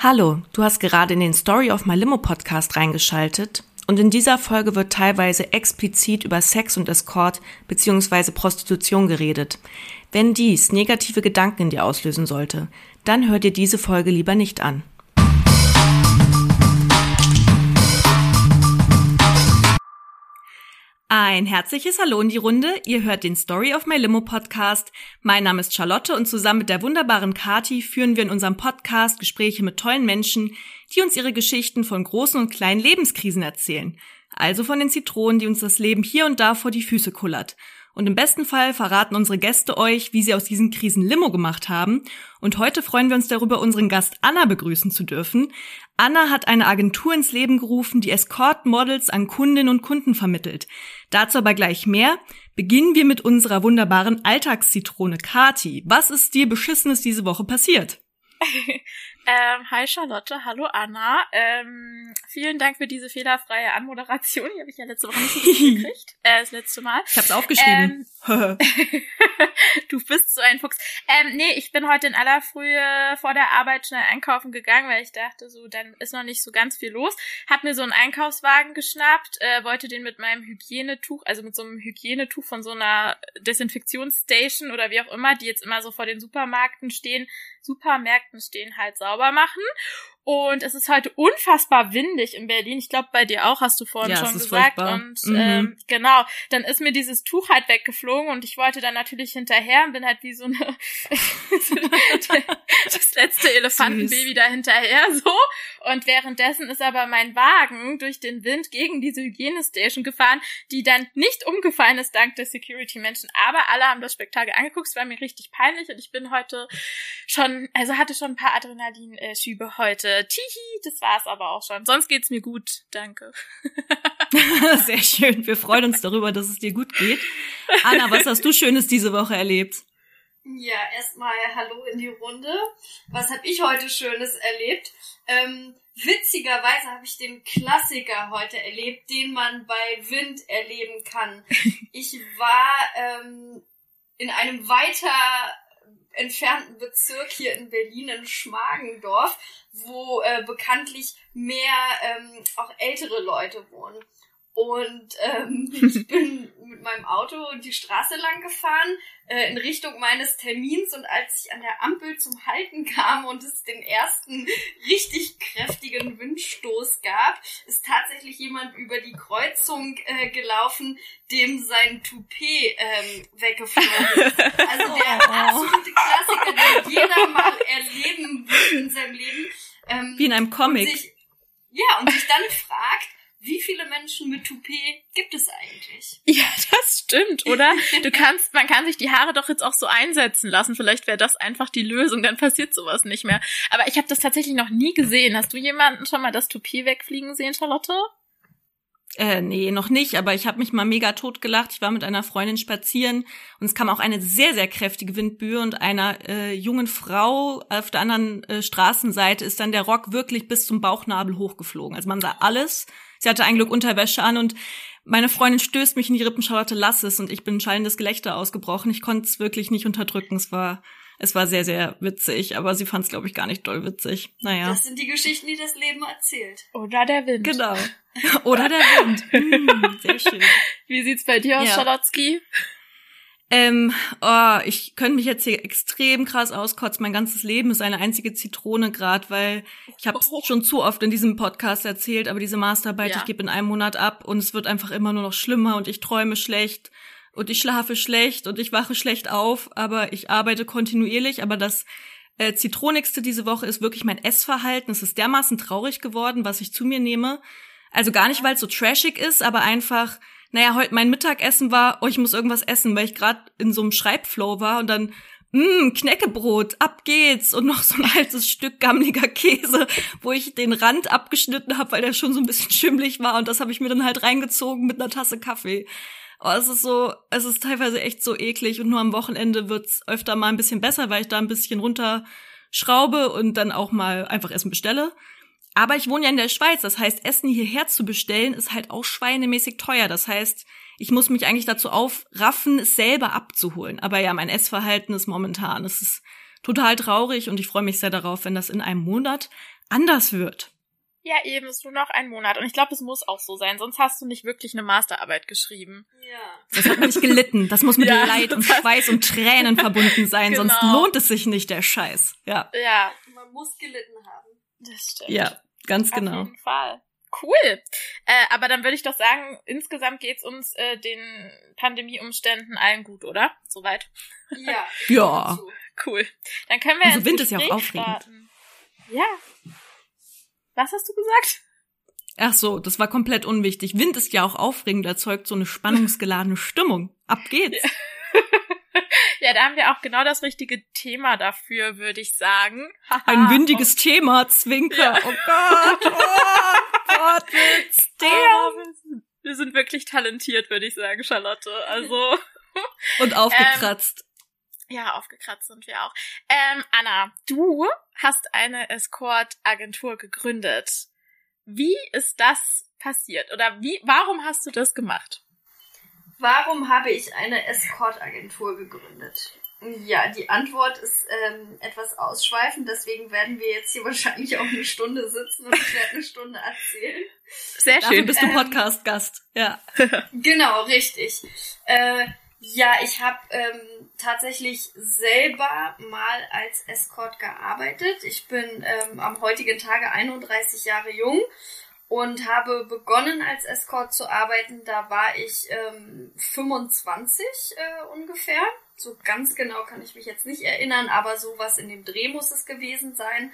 Hallo, du hast gerade in den Story of My Limo Podcast reingeschaltet und in dieser Folge wird teilweise explizit über Sex und Escort bzw. Prostitution geredet. Wenn dies negative Gedanken in dir auslösen sollte, dann hör dir diese Folge lieber nicht an. Ein herzliches Hallo in die Runde. Ihr hört den Story of My Limo Podcast. Mein Name ist Charlotte und zusammen mit der wunderbaren Kati führen wir in unserem Podcast Gespräche mit tollen Menschen, die uns ihre Geschichten von großen und kleinen Lebenskrisen erzählen. Also von den Zitronen, die uns das Leben hier und da vor die Füße kullert. Und im besten Fall verraten unsere Gäste euch, wie sie aus diesen Krisen Limo gemacht haben. Und heute freuen wir uns darüber, unseren Gast Anna begrüßen zu dürfen. Anna hat eine Agentur ins Leben gerufen, die Escort-Models an Kundinnen und Kunden vermittelt. Dazu aber gleich mehr. Beginnen wir mit unserer wunderbaren Alltagszitrone Kati. Was ist dir Beschissenes diese Woche passiert? Ähm, hi Charlotte, hallo Anna. Ähm, vielen Dank für diese fehlerfreie Anmoderation. Die habe ich ja letzte Woche nicht so gekriegt. Äh, das letzte Mal. Ich habe es aufgeschrieben. Ähm, du bist so ein Fuchs. Ähm, nee, ich bin heute in aller Frühe vor der Arbeit schnell einkaufen gegangen, weil ich dachte, so, dann ist noch nicht so ganz viel los. Hab mir so einen Einkaufswagen geschnappt, äh, wollte den mit meinem Hygienetuch, also mit so einem Hygienetuch von so einer Desinfektionsstation oder wie auch immer, die jetzt immer so vor den Supermärkten stehen, Supermärkten stehen halt sauber machen. Und es ist heute unfassbar windig in Berlin. Ich glaube, bei dir auch, hast du vorhin ja, schon gesagt. Furchtbar. Und mhm. ähm, genau, dann ist mir dieses Tuch halt weggeflogen und ich wollte dann natürlich hinterher und bin halt wie so eine das letzte Elefantenbaby da hinterher so. Und währenddessen ist aber mein Wagen durch den Wind gegen diese Hygienestation gefahren, die dann nicht umgefallen ist dank der Security-Menschen. Aber alle haben das Spektakel angeguckt. Es war mir richtig peinlich und ich bin heute schon, also hatte schon ein paar Adrenalinschübe heute Tihi, das war's aber auch schon. Sonst geht's mir gut, danke. Sehr schön. Wir freuen uns darüber, dass es dir gut geht. Anna, was hast du Schönes diese Woche erlebt? Ja, erstmal Hallo in die Runde. Was habe ich heute Schönes erlebt? Ähm, witzigerweise habe ich den Klassiker heute erlebt, den man bei Wind erleben kann. Ich war ähm, in einem weiter entfernten Bezirk hier in Berlin, in Schmargendorf, wo äh, bekanntlich mehr ähm, auch ältere Leute wohnen. Und ähm, ich bin mit meinem Auto die Straße lang gefahren, äh, in Richtung meines Termins. Und als ich an der Ampel zum Halten kam und es den ersten richtig kräftigen Windstoß gab, ist tatsächlich jemand über die Kreuzung äh, gelaufen, dem sein Toupet ähm, weggeflogen ist. Also der oh. absolute Klassiker, den jeder mal erleben wird in seinem Leben. Ähm, Wie in einem Comic. Sich, ja, und sich dann fragt, wie viele Menschen mit Toupet gibt es eigentlich? Ja, das stimmt, oder? Du kannst, man kann sich die Haare doch jetzt auch so einsetzen lassen. Vielleicht wäre das einfach die Lösung, dann passiert sowas nicht mehr. Aber ich habe das tatsächlich noch nie gesehen. Hast du jemanden schon mal das Toupet wegfliegen sehen, Charlotte? Äh, nee, noch nicht, aber ich habe mich mal mega totgelacht. Ich war mit einer Freundin spazieren und es kam auch eine sehr, sehr kräftige Windböe und einer äh, jungen Frau auf der anderen äh, Straßenseite ist dann der Rock wirklich bis zum Bauchnabel hochgeflogen. Also man sah alles. Sie hatte ein Glück Unterwäsche an und meine Freundin stößt mich in die Rippen, Charlotte, lass es. Und ich bin schallendes Gelächter ausgebrochen. Ich konnte es wirklich nicht unterdrücken. Es war es war sehr, sehr witzig, aber sie fand es, glaube ich, gar nicht doll witzig. Naja. Das sind die Geschichten, die das Leben erzählt. Oder der Wind. Genau. Oder der Wind. Mm, sehr schön. Wie sieht's bei dir aus, ja. Charlotzki? Ähm, oh, ich könnte mich jetzt hier extrem krass auskotzen. Mein ganzes Leben ist eine einzige Zitrone grad, weil ich habe oh. schon zu oft in diesem Podcast erzählt, aber diese Masterarbeit, ja. ich gebe in einem Monat ab und es wird einfach immer nur noch schlimmer und ich träume schlecht und ich schlafe schlecht und ich wache schlecht auf, aber ich arbeite kontinuierlich. Aber das äh, Zitronigste diese Woche ist wirklich mein Essverhalten. Es ist dermaßen traurig geworden, was ich zu mir nehme. Also gar nicht, weil es so trashig ist, aber einfach, naja, heute mein Mittagessen war, oh, ich muss irgendwas essen, weil ich gerade in so einem Schreibflow war und dann Mmm, Knäckebrot, ab geht's. Und noch so ein altes Stück gammeliger Käse, wo ich den Rand abgeschnitten habe, weil der schon so ein bisschen schimmlig war. Und das habe ich mir dann halt reingezogen mit einer Tasse Kaffee. Oh, es ist so, es ist teilweise echt so eklig und nur am Wochenende wird's öfter mal ein bisschen besser, weil ich da ein bisschen runterschraube und dann auch mal einfach Essen bestelle. Aber ich wohne ja in der Schweiz, das heißt, Essen hierher zu bestellen ist halt auch schweinemäßig teuer. Das heißt, ich muss mich eigentlich dazu aufraffen, es selber abzuholen. Aber ja, mein Essverhalten ist momentan, es ist total traurig und ich freue mich sehr darauf, wenn das in einem Monat anders wird. Ja, eben, ist nur noch ein Monat. Und ich glaube, es muss auch so sein, sonst hast du nicht wirklich eine Masterarbeit geschrieben. Ja. Das hat man nicht gelitten. Das muss mit Ja, Leid und Schweiß und Tränen verbunden sein, Genau. sonst lohnt es sich nicht, der Scheiß. Ja, Ja, Man muss gelitten haben. das stimmt. ja, ganz Auf genau. jeden Fall. Cool. Äh, aber dann würde ich doch sagen, insgesamt geht's uns äh, den Pandemieumständen allen gut, oder? Soweit. Ja. Ja. Cool. Dann können wir Also Wind ist ja auch aufregend. starten. Ja. Was hast du gesagt? Ach so, das war komplett unwichtig. Wind ist ja auch aufregend, erzeugt so eine spannungsgeladene Stimmung. Ab geht's. Ja, da haben wir auch genau das richtige Thema dafür, würde ich sagen. Ein windiges Thema, Zwinker. Oh Gott, oh Gott, Ja, der. wir sind- wir sind wirklich talentiert, würde ich sagen, Charlotte. Also, Und aufgekratzt. ja, aufgekratzt sind wir auch. Ähm, Anna, du hast eine Escort-Agentur gegründet. Wie ist das passiert? Oder wie, warum hast du das gemacht? Warum habe ich eine Escort-Agentur gegründet? Ja, die Antwort ist ähm, etwas ausschweifend, deswegen werden wir jetzt hier wahrscheinlich auch eine Stunde sitzen und ich werde eine Stunde erzählen. Sehr schön. bist du ähm, Podcast-Gast. Ja. Genau, richtig. Äh, ja, ich habe ähm, tatsächlich selber mal als Escort gearbeitet. Ich bin ähm, am heutigen Tage 31 Jahre jung und habe begonnen als Escort zu arbeiten. Da war ich ähm, 25 äh, ungefähr. So ganz genau kann ich mich jetzt nicht erinnern, aber sowas in dem Dreh muss es gewesen sein.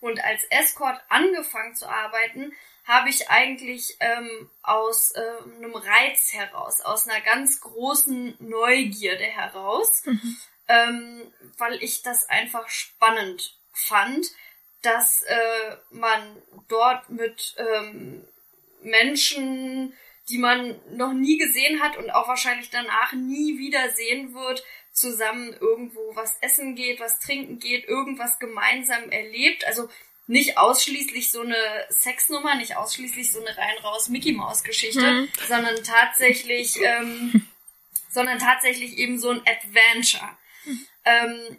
Und als Escort angefangen zu arbeiten, habe ich eigentlich ähm, aus äh, einem Reiz heraus, aus einer ganz großen Neugierde heraus, ähm, weil ich das einfach spannend fand, dass äh, man dort mit ähm, Menschen, die man noch nie gesehen hat und auch wahrscheinlich danach nie wieder sehen wird, zusammen irgendwo was essen geht, was trinken geht, irgendwas gemeinsam erlebt. Also nicht ausschließlich so eine Sexnummer, nicht ausschließlich so eine rein raus Mickey Maus Geschichte, Mhm. sondern tatsächlich, ähm, sondern tatsächlich eben so ein Adventure. Ähm,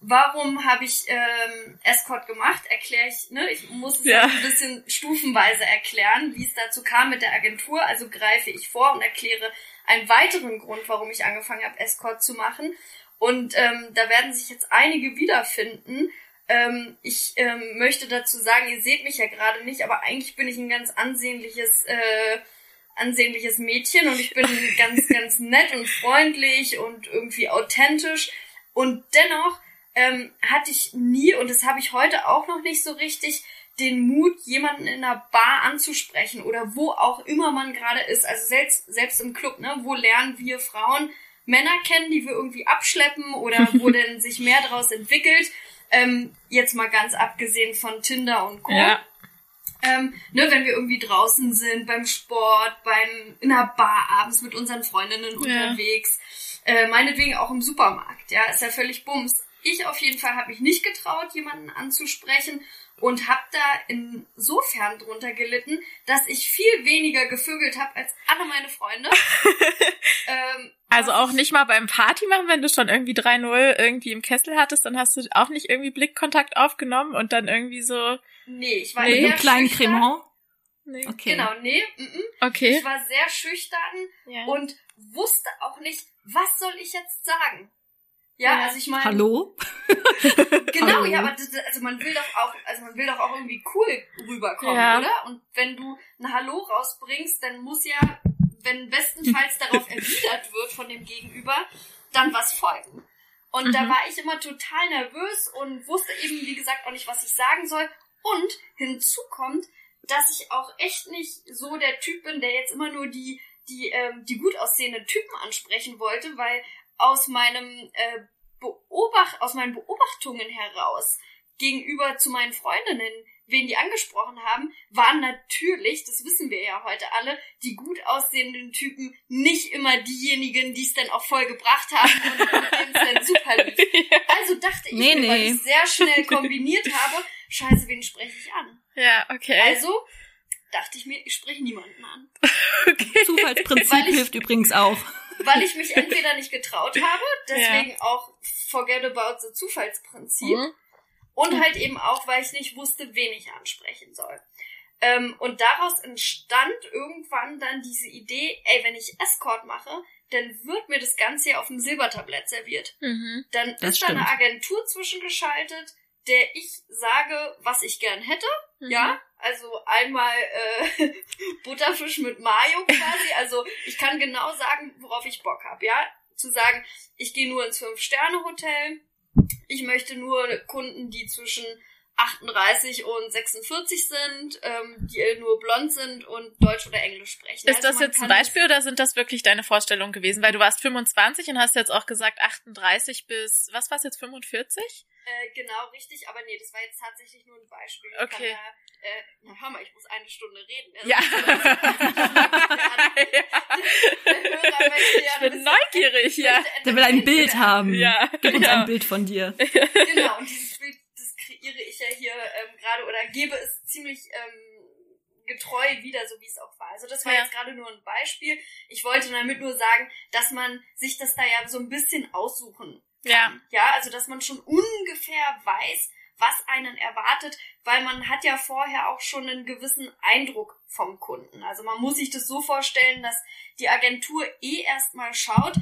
warum habe ich ähm, Escort gemacht? Erkläre ich, ne? Ich muss es Ja. ein bisschen stufenweise erklären, wie es dazu kam mit der Agentur. Also greife ich vor und erkläre einen weiteren Grund, warum ich angefangen habe, Escort zu machen. Und ähm, da werden sich jetzt einige wiederfinden. Ähm, ich ähm, möchte dazu sagen, ihr seht mich ja gerade nicht, aber eigentlich bin ich ein ganz ansehnliches, äh, ansehnliches Mädchen und ich bin ganz, ganz nett und freundlich und irgendwie authentisch. Und dennoch ähm, hatte ich nie, und das habe ich heute auch noch nicht so richtig, den Mut, jemanden in einer Bar anzusprechen oder wo auch immer man gerade ist. Also selbst, selbst im Club, ne? Wo lernen wir Frauen Männer kennen, die wir irgendwie abschleppen oder wo denn sich mehr daraus entwickelt. Ähm, jetzt mal ganz abgesehen von Tinder und Co. Ja. Ähm, ne, wenn wir irgendwie draußen sind, beim Sport, beim in einer Bar abends mit unseren Freundinnen Ja. unterwegs, äh, meinetwegen auch im Supermarkt, ja, ist ja völlig bums. Ich auf jeden Fall habe mich nicht getraut, jemanden anzusprechen und habe da insofern drunter gelitten, dass ich viel weniger gevögelt habe als alle meine Freunde. ähm, Also auch ich- nicht mal beim Party machen, wenn du schon irgendwie 3-0 irgendwie im Kessel hattest, dann hast du auch nicht irgendwie Blickkontakt aufgenommen und dann irgendwie so. Nee, ich war Nee. Eher kleinen schüchtern. Cremant. Nee. Okay. Genau, nee, mm -mm. Okay. ich war sehr schüchtern Ja. und wusste auch nicht, was soll ich jetzt sagen. Ja, also ich meine, Hallo? genau, Hallo? ja, aber das, also man will doch auch, also man will doch auch irgendwie cool rüberkommen, Ja. oder? Und wenn du ein Hallo rausbringst, dann muss ja, wenn bestenfalls darauf erwidert wird von dem Gegenüber, dann was folgen. Und da Mhm. war ich immer total nervös und wusste eben, wie gesagt, auch nicht, was ich sagen soll. Und hinzu kommt, dass ich auch echt nicht so der Typ bin, der jetzt immer nur die, die, ähm, die gut aussehenden Typen ansprechen wollte, weil aus meinem äh, Beobacht, aus meinen Beobachtungen heraus gegenüber zu meinen Freundinnen, wen die angesprochen haben, waren natürlich, das wissen wir ja heute alle, die gut aussehenden Typen nicht immer diejenigen, die es dann auch voll gebracht haben und mit denen es dann super lief. Also dachte ich, Nee, mir, weil nee. ich sehr schnell kombiniert habe, scheiße, wen spreche ich an? Ja, okay. Also dachte ich mir, ich spreche niemanden an. okay. Zufallsprinzip ich- hilft übrigens auch. Weil ich mich entweder nicht getraut habe, deswegen auch forget about the Zufallsprinzip. Mhm. Und halt eben auch, weil ich nicht wusste, wen ich ansprechen soll. Ähm, und daraus entstand irgendwann dann diese Idee, ey, wenn ich Escort mache, dann wird mir das Ganze ja auf dem Silbertablett serviert. Mhm, dann ist da eine Agentur zwischengeschaltet, der ich sage, was ich gern hätte. Mhm. Ja, also einmal äh, Butterfisch mit Mayo quasi. Also ich kann genau sagen, worauf ich Bock habe. Ja, zu sagen, ich gehe nur ins Fünf-Sterne-Hotel. Ich möchte nur Kunden, die zwischen 38 und 46 sind, ähm, die nur blond sind und Deutsch oder Englisch sprechen. Ist also das jetzt ein Beispiel oder sind das wirklich deine Vorstellungen gewesen? Weil du warst 25 und hast jetzt auch gesagt 38 bis, was war es jetzt, 45? Äh, genau, richtig, aber nee, das war jetzt tatsächlich nur ein Beispiel. Ich okay. Ja, äh, na hör mal, ich muss eine Stunde reden. Also, ja. ich bin neugierig, ja. Der will ein Bild haben. Ja. Gib uns ja. ein Bild von dir. genau, und dieses Bild kreiere ich ja hier ähm, gerade oder gebe es ziemlich ähm, getreu wieder, so wie es auch war. Also das war ja. jetzt gerade nur ein Beispiel. Ich wollte damit nur sagen, dass man sich das da ja so ein bisschen aussuchen kann. Ja. Ja, also dass man schon ungefähr weiß, was einen erwartet, weil man hat ja vorher auch schon einen gewissen Eindruck vom Kunden. Also man muss sich das so vorstellen, dass die Agentur eh erstmal schaut,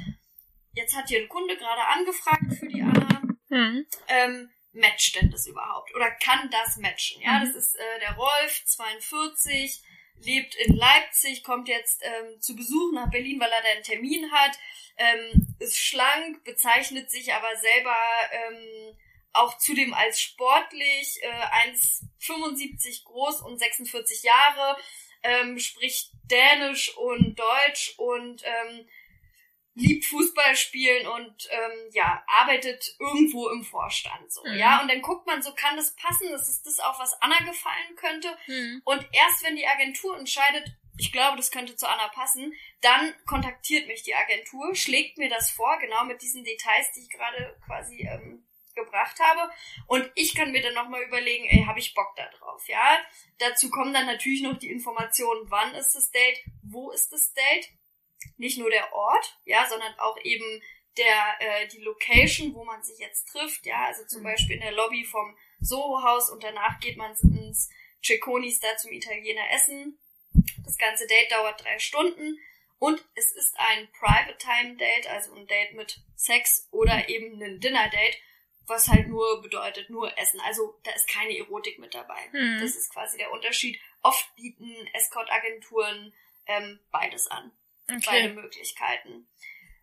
jetzt hat hier ein Kunde gerade angefragt für die Anna, hm. ähm, matcht denn das überhaupt? Oder kann das matchen? Ja, mhm. das ist äh, der Rolf, 42, lebt in Leipzig, kommt jetzt ähm, zu Besuch nach Berlin, weil er da einen Termin hat, ähm, ist schlank, bezeichnet sich aber selber ähm, auch zudem als sportlich, äh, 1,75 groß und 46 Jahre, ähm, spricht Dänisch und Deutsch und ähm, liebt Fußball spielen und ähm, ja, arbeitet irgendwo im Vorstand so, mhm. ja. Und dann guckt man so, kann das passen? Das ist das auch, was Anna gefallen könnte. Mhm. Und erst wenn die Agentur entscheidet, ich glaube, das könnte zu Anna passen, dann kontaktiert mich die Agentur, schlägt mir das vor, genau mit diesen Details, die ich gerade quasi ähm, gebracht habe. Und ich kann mir dann nochmal überlegen, ey, habe ich Bock da drauf, ja? Dazu kommen dann natürlich noch die Informationen, wann ist das Date, wo ist das Date nicht nur der Ort, ja, sondern auch eben der äh, die Location, wo man sich jetzt trifft, ja, also zum mhm. Beispiel in der Lobby vom Soho-Haus und danach geht man ins Cecconis da zum Italiener essen. Das ganze Date dauert drei Stunden und es ist ein Private Time Date, also ein Date mit Sex oder eben ein Dinner Date, was halt nur bedeutet nur Essen. Also da ist keine Erotik mit dabei. Mhm. Das ist quasi der Unterschied. Oft bieten Escort-Agenturen ähm, beides an. Okay. Beide Möglichkeiten.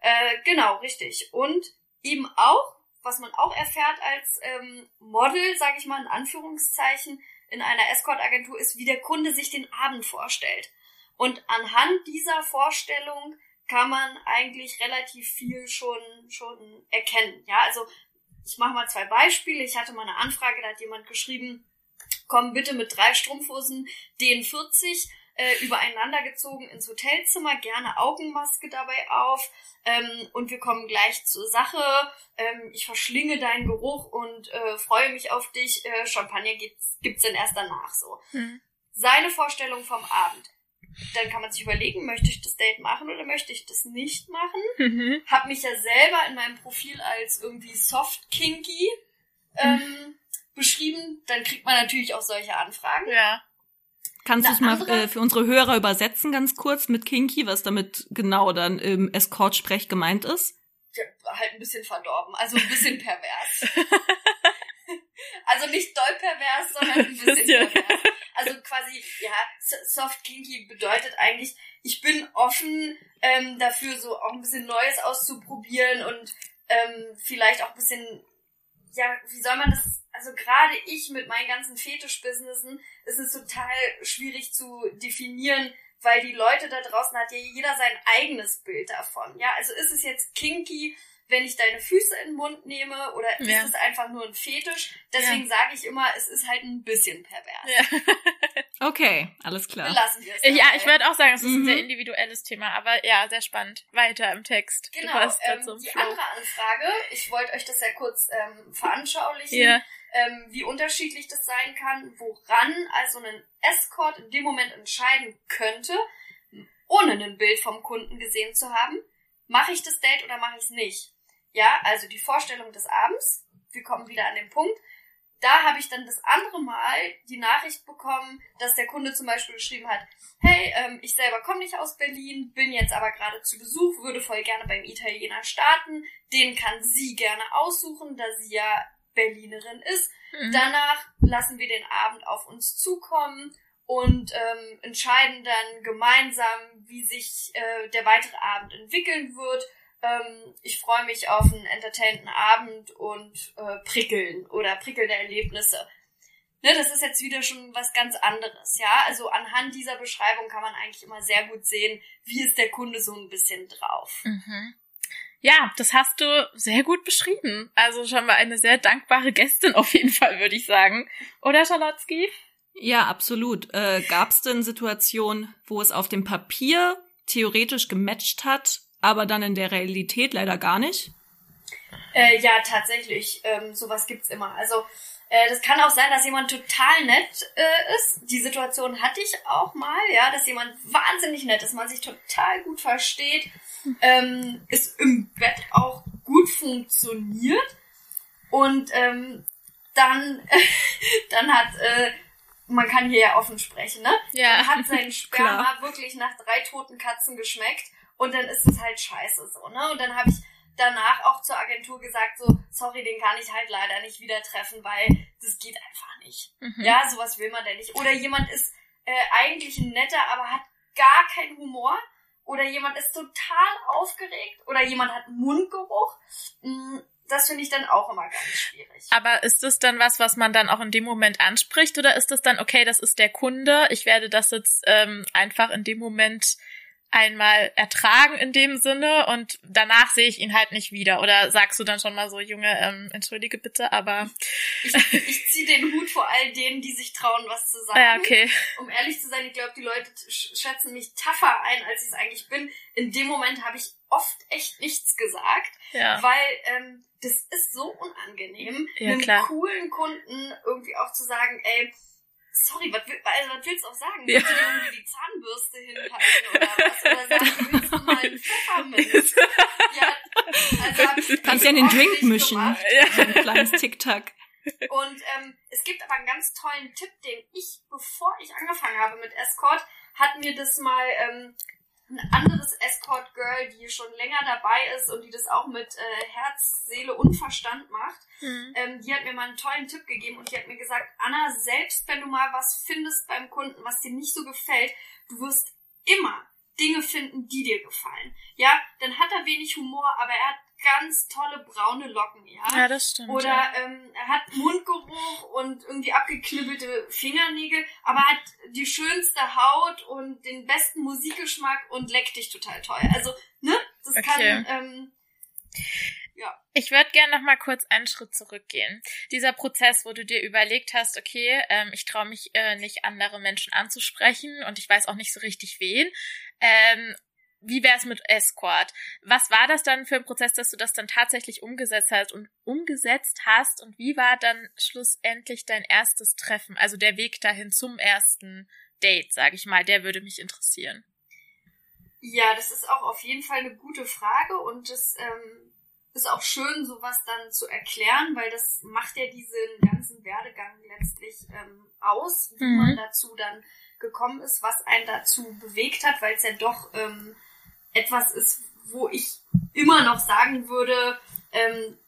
Äh, genau, richtig. Und eben auch, was man auch erfährt als ähm, Model, sage ich mal in Anführungszeichen, in einer Escort-Agentur ist, wie der Kunde sich den Abend vorstellt. Und anhand dieser Vorstellung kann man eigentlich relativ viel schon schon erkennen. Ja, also ich mache mal zwei Beispiele. Ich hatte mal eine Anfrage, da hat jemand geschrieben, komm bitte mit drei Strumpfhosen DN40 äh, übereinander gezogen ins Hotelzimmer, gerne Augenmaske dabei auf ähm, und wir kommen gleich zur Sache. Ähm, ich verschlinge deinen Geruch und äh, freue mich auf dich. Äh, Champagner gibt's, gibt's dann erst danach so. Mhm. Seine Vorstellung vom Abend. Dann kann man sich überlegen, möchte ich das Date machen oder möchte ich das nicht machen? Mhm. Hab mich ja selber in meinem Profil als irgendwie soft kinky ähm, mhm. beschrieben. Dann kriegt man natürlich auch solche Anfragen. Ja. Kannst du es mal äh, für unsere Hörer übersetzen, ganz kurz mit Kinky, was damit genau dann im Escort-Sprech gemeint ist? Ja, halt ein bisschen verdorben, also ein bisschen pervers. also nicht doll pervers, sondern ein bisschen pervers. Also quasi, ja, Soft Kinky bedeutet eigentlich, ich bin offen ähm, dafür, so auch ein bisschen Neues auszuprobieren und ähm, vielleicht auch ein bisschen, ja, wie soll man das also gerade ich mit meinen ganzen Fetischbusinessen ist es total schwierig zu definieren, weil die Leute da draußen hat ja jeder sein eigenes Bild davon. Ja, also ist es jetzt kinky, wenn ich deine Füße in den Mund nehme oder ja. ist es einfach nur ein Fetisch? Deswegen ja. sage ich immer, es ist halt ein bisschen pervers. Ja. okay, alles klar. Lassen wir es. Ja, ich würde auch sagen, es ist mhm. ein sehr individuelles Thema, aber ja, sehr spannend. Weiter im Text. Genau, ähm, die Flow. andere Anfrage, ich wollte euch das ja kurz ähm, veranschaulichen. Ja. Ähm, wie unterschiedlich das sein kann, woran also ein Escort in dem Moment entscheiden könnte, ohne ein Bild vom Kunden gesehen zu haben, mache ich das Date oder mache ich es nicht. Ja, also die Vorstellung des Abends. Wir kommen wieder an den Punkt. Da habe ich dann das andere Mal die Nachricht bekommen, dass der Kunde zum Beispiel geschrieben hat, hey, ähm, ich selber komme nicht aus Berlin, bin jetzt aber gerade zu Besuch, würde voll gerne beim Italiener starten. Den kann sie gerne aussuchen, da sie ja Berlinerin ist. Mhm. Danach lassen wir den Abend auf uns zukommen und ähm, entscheiden dann gemeinsam, wie sich äh, der weitere Abend entwickeln wird. Ähm, ich freue mich auf einen entertainten Abend und äh, prickeln oder prickelnde Erlebnisse. Ne, das ist jetzt wieder schon was ganz anderes, ja. Also anhand dieser Beschreibung kann man eigentlich immer sehr gut sehen, wie ist der Kunde so ein bisschen drauf. Mhm. Ja, das hast du sehr gut beschrieben. Also schon mal eine sehr dankbare Gästin auf jeden Fall, würde ich sagen. Oder, Schalotzki? Ja, absolut. Äh, Gab es denn Situationen, wo es auf dem Papier theoretisch gematcht hat, aber dann in der Realität leider gar nicht? Äh, ja, tatsächlich. Ähm, sowas gibt's immer. Also äh, das kann auch sein, dass jemand total nett äh, ist. Die Situation hatte ich auch mal, ja, dass jemand wahnsinnig nett ist, man sich total gut versteht, ähm, es im Bett auch gut funktioniert und ähm, dann, dann hat äh, man kann hier ja offen sprechen, ne? Ja. Dann hat sein Sperma wirklich nach drei toten Katzen geschmeckt und dann ist es halt scheiße so, ne? Und dann habe ich danach auch zur Agentur gesagt, so, sorry, den kann ich halt leider nicht wieder treffen, weil das geht einfach nicht. Mhm. Ja, sowas will man denn nicht. Oder jemand ist äh, eigentlich ein netter, aber hat gar keinen Humor. Oder jemand ist total aufgeregt. Oder jemand hat Mundgeruch. Mm, das finde ich dann auch immer ganz schwierig. Aber ist das dann was, was man dann auch in dem Moment anspricht? Oder ist das dann, okay, das ist der Kunde, ich werde das jetzt ähm, einfach in dem Moment einmal ertragen in dem Sinne und danach sehe ich ihn halt nicht wieder. Oder sagst du dann schon mal so, Junge, ähm, entschuldige bitte, aber. Ich, ich ziehe den Hut vor all denen, die sich trauen, was zu sagen. Ja, okay. Um ehrlich zu sein, ich glaube, die Leute schätzen mich tougher ein, als ich es eigentlich bin. In dem Moment habe ich oft echt nichts gesagt, ja. weil ähm, das ist so unangenehm, ja, einem klar. coolen Kunden irgendwie auch zu sagen, ey, sorry, was, also, was willst du auch sagen? Ja. Willst du irgendwie die Zahnbürste hinhalten oder was? Oder sagen, willst du mal einen Pfefferminz? ja, also Kannst ja in den Drink mischen. Ja. So ein kleines Tic-Tac. Und ähm, es gibt aber einen ganz tollen Tipp, den ich, bevor ich angefangen habe mit Escort, hat mir das mal ähm, ein anderes Escort-Girl, die schon länger dabei ist und die das auch mit äh, Herz, Seele und Verstand macht, mhm. ähm, die hat mir mal einen tollen Tipp gegeben und die hat mir gesagt, Anna, selbst wenn du mal was findest beim Kunden, was dir nicht so gefällt, du wirst immer Dinge finden, die dir gefallen. Ja, dann hat er wenig Humor, aber er hat ganz tolle braune Locken, ja. Ja, das stimmt. Oder ja. ähm, er hat Mundgeruch und irgendwie abgeknibbelte Fingernägel, aber hat die schönste Haut und den besten Musikgeschmack und leckt dich total toll. Also, ne? Das okay. kann, ähm, ja. Ich würde gerne noch mal kurz einen Schritt zurückgehen. Dieser Prozess, wo du dir überlegt hast, okay, ähm, ich traue mich äh, nicht andere Menschen anzusprechen und ich weiß auch nicht so richtig wen. Ähm, wie wäre es mit Escort? Was war das dann für ein Prozess, dass du das dann tatsächlich umgesetzt hast und umgesetzt hast? Und wie war dann schlussendlich dein erstes Treffen? Also der Weg dahin zum ersten Date, sage ich mal, der würde mich interessieren. Ja, das ist auch auf jeden Fall eine gute Frage und das ähm, ist auch schön, sowas dann zu erklären, weil das macht ja diesen ganzen Werdegang letztlich ähm, aus, wie mhm. man dazu dann gekommen ist, was einen dazu bewegt hat, weil es ja doch ähm, etwas ist, wo ich immer noch sagen würde, ähm,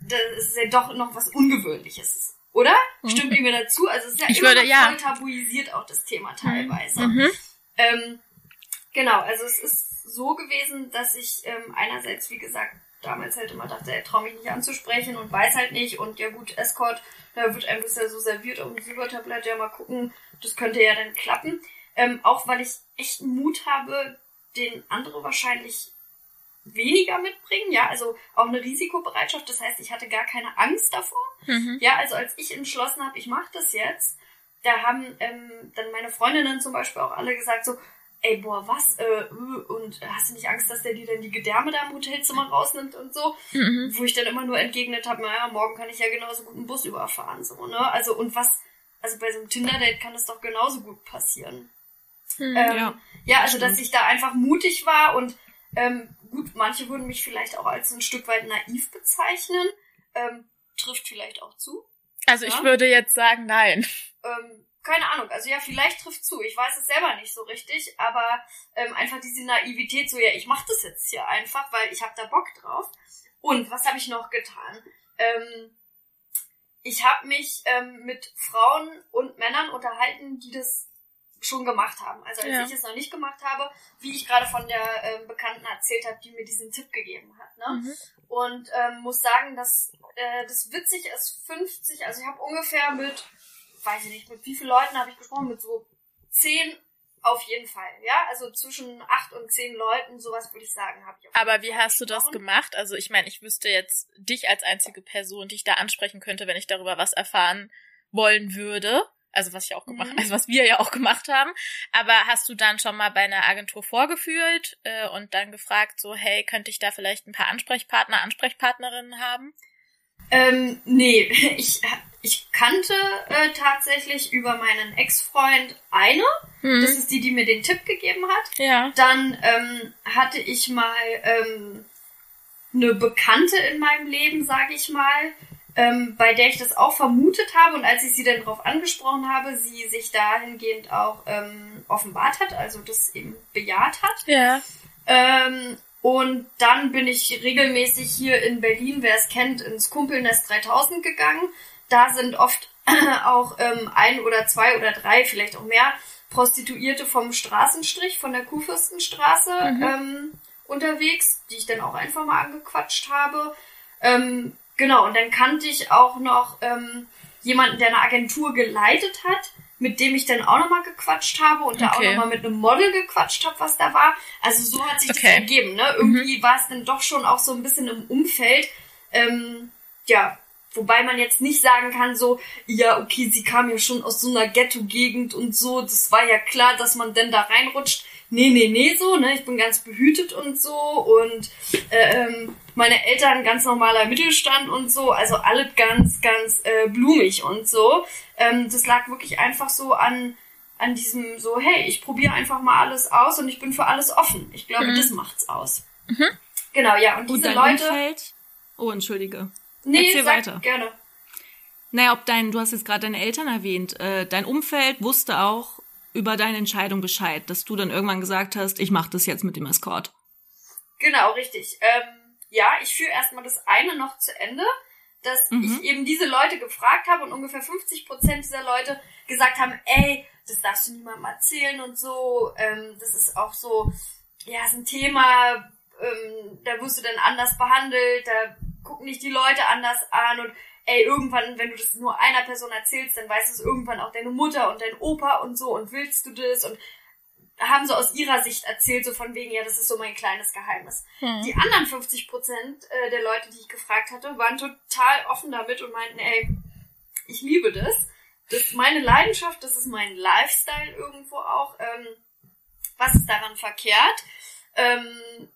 das ist ja doch noch was Ungewöhnliches. Oder? Mhm. Stimmt ihr mir dazu? Also es ist ja ich immer würde, noch ja. voll tabuisiert auch das Thema teilweise. Mhm. mhm. Ähm, genau, also es ist so gewesen, dass ich ähm, einerseits, wie gesagt, damals halt immer dachte, er traue mich nicht anzusprechen und weiß halt nicht und ja gut, Escort, da wird einem das ja so serviert auf dem Silbertablett, ja mal gucken, das könnte ja dann klappen. Ähm, auch weil ich echt Mut habe, den andere wahrscheinlich weniger mitbringen, ja, also auch eine Risikobereitschaft, das heißt, ich hatte gar keine Angst davor. Mhm. Ja, also als ich entschlossen habe, ich mache das jetzt, da haben ähm, dann meine Freundinnen zum Beispiel auch alle gesagt so, ey, boah, was, äh, äh, und hast du nicht Angst, dass der dir dann die Gedärme da im Hotelzimmer rausnimmt und so? Mhm. Wo ich dann immer nur entgegnet habe, naja, morgen kann ich ja genauso gut einen Bus überfahren, so, ne? Also, und was, also bei so einem Tinder-Date kann das doch genauso gut passieren. Mhm, ähm, ja. ja, also dass ich da einfach mutig war und Ähm, gut, manche würden mich vielleicht auch als ein Stück weit naiv bezeichnen. Ähm, trifft vielleicht auch zu. Also ja? ich würde jetzt sagen, nein. Ähm, keine Ahnung, also ja, vielleicht trifft zu. Ich weiß es selber nicht so richtig, aber ähm, einfach diese Naivität, so ja, ich mach das jetzt hier einfach, weil ich habe da Bock drauf. Und was habe ich noch getan? Ähm, ich habe mich ähm, mit Frauen und Männern unterhalten, die das schon gemacht haben. Also als ja. ich es noch nicht gemacht habe, wie ich gerade von der ähm, Bekannten erzählt habe, die mir diesen Tipp gegeben hat. Ne? Mhm. Und ähm, muss sagen, dass äh, das witzig ist, 50, also ich habe ungefähr mit, weiß ich nicht, mit wie vielen Leuten habe ich gesprochen? Mit so zehn auf jeden Fall, ja. Also zwischen acht und zehn Leuten, sowas würde ich sagen, habe ich. Aber wie hast du das gemacht? Also ich meine, ich wüsste jetzt dich als einzige Person, die ich da ansprechen könnte, wenn ich darüber was erfahren wollen würde. Also was ich auch gemacht, mhm. also was wir ja auch gemacht haben. Aber hast du dann schon mal bei einer Agentur vorgeführt äh, und dann gefragt, so hey, könnte ich da vielleicht ein paar Ansprechpartner, Ansprechpartnerinnen haben? Ähm, nee, ich, ich kannte äh, tatsächlich über meinen Ex-Freund eine. Mhm. Das ist die, die mir den Tipp gegeben hat. Ja. Dann ähm, hatte ich mal ähm, eine Bekannte in meinem Leben, sage ich mal, ähm, bei der ich das auch vermutet habe und als ich sie dann darauf angesprochen habe, sie sich dahingehend auch ähm, offenbart hat, also das eben bejaht hat. Ja. Ähm, und dann bin ich regelmäßig hier in Berlin, wer es kennt, ins Kumpelnest 3000 gegangen. Da sind oft auch ähm, ein oder zwei oder drei, vielleicht auch mehr, Prostituierte vom Straßenstrich, von der Kurfürstenstraße mhm. ähm, unterwegs, die ich dann auch einfach mal angequatscht habe. Ähm, genau, und dann kannte ich auch noch ähm, jemanden, der eine Agentur geleitet hat mit dem ich dann auch nochmal gequatscht habe und okay. da auch nochmal mit einem Model gequatscht habe, was da war. Also so hat sich okay. das ergeben, ne? Irgendwie mhm. war es dann doch schon auch so ein bisschen im Umfeld. Ähm, ja, wobei man jetzt nicht sagen kann, so, ja, okay, sie kam ja schon aus so einer Ghetto-Gegend und so, das war ja klar, dass man denn da reinrutscht nee, nee, nee, so, ne? Ich bin ganz behütet und so und äh, ähm, meine Eltern ganz normaler Mittelstand und so, also alles ganz, ganz äh, blumig und so. Ähm, das lag wirklich einfach so an an diesem so, hey, ich probiere einfach mal alles aus und ich bin für alles offen. Ich glaube, mhm. das macht's aus. Mhm. Genau, ja. Und diese und Leute. Umfeld? Oh, entschuldige. Nee, Erzähl sag weiter. gerne. Naja, ob dein, du hast jetzt gerade deine Eltern erwähnt, äh, dein Umfeld wusste auch, über deine Entscheidung Bescheid, dass du dann irgendwann gesagt hast, ich mache das jetzt mit dem Escort. Genau, richtig. Ähm, ja, ich führe erstmal das eine noch zu Ende, dass mhm. ich eben diese Leute gefragt habe und ungefähr 50 Prozent dieser Leute gesagt haben, ey, das darfst du niemandem erzählen und so. Ähm, das ist auch so, ja, ist ein Thema, ähm, da wirst du dann anders behandelt, da gucken dich die Leute anders an und ey, irgendwann, wenn du das nur einer Person erzählst, dann weiß es irgendwann auch deine Mutter und dein Opa und so und willst du das und haben so aus ihrer Sicht erzählt, so von wegen, ja, das ist so mein kleines Geheimnis. Hm. Die anderen 50 Prozent äh, der Leute, die ich gefragt hatte, waren total offen damit und meinten, ey, ich liebe das. Das ist meine Leidenschaft, das ist mein Lifestyle irgendwo auch. Ähm, was ist daran verkehrt? Ähm,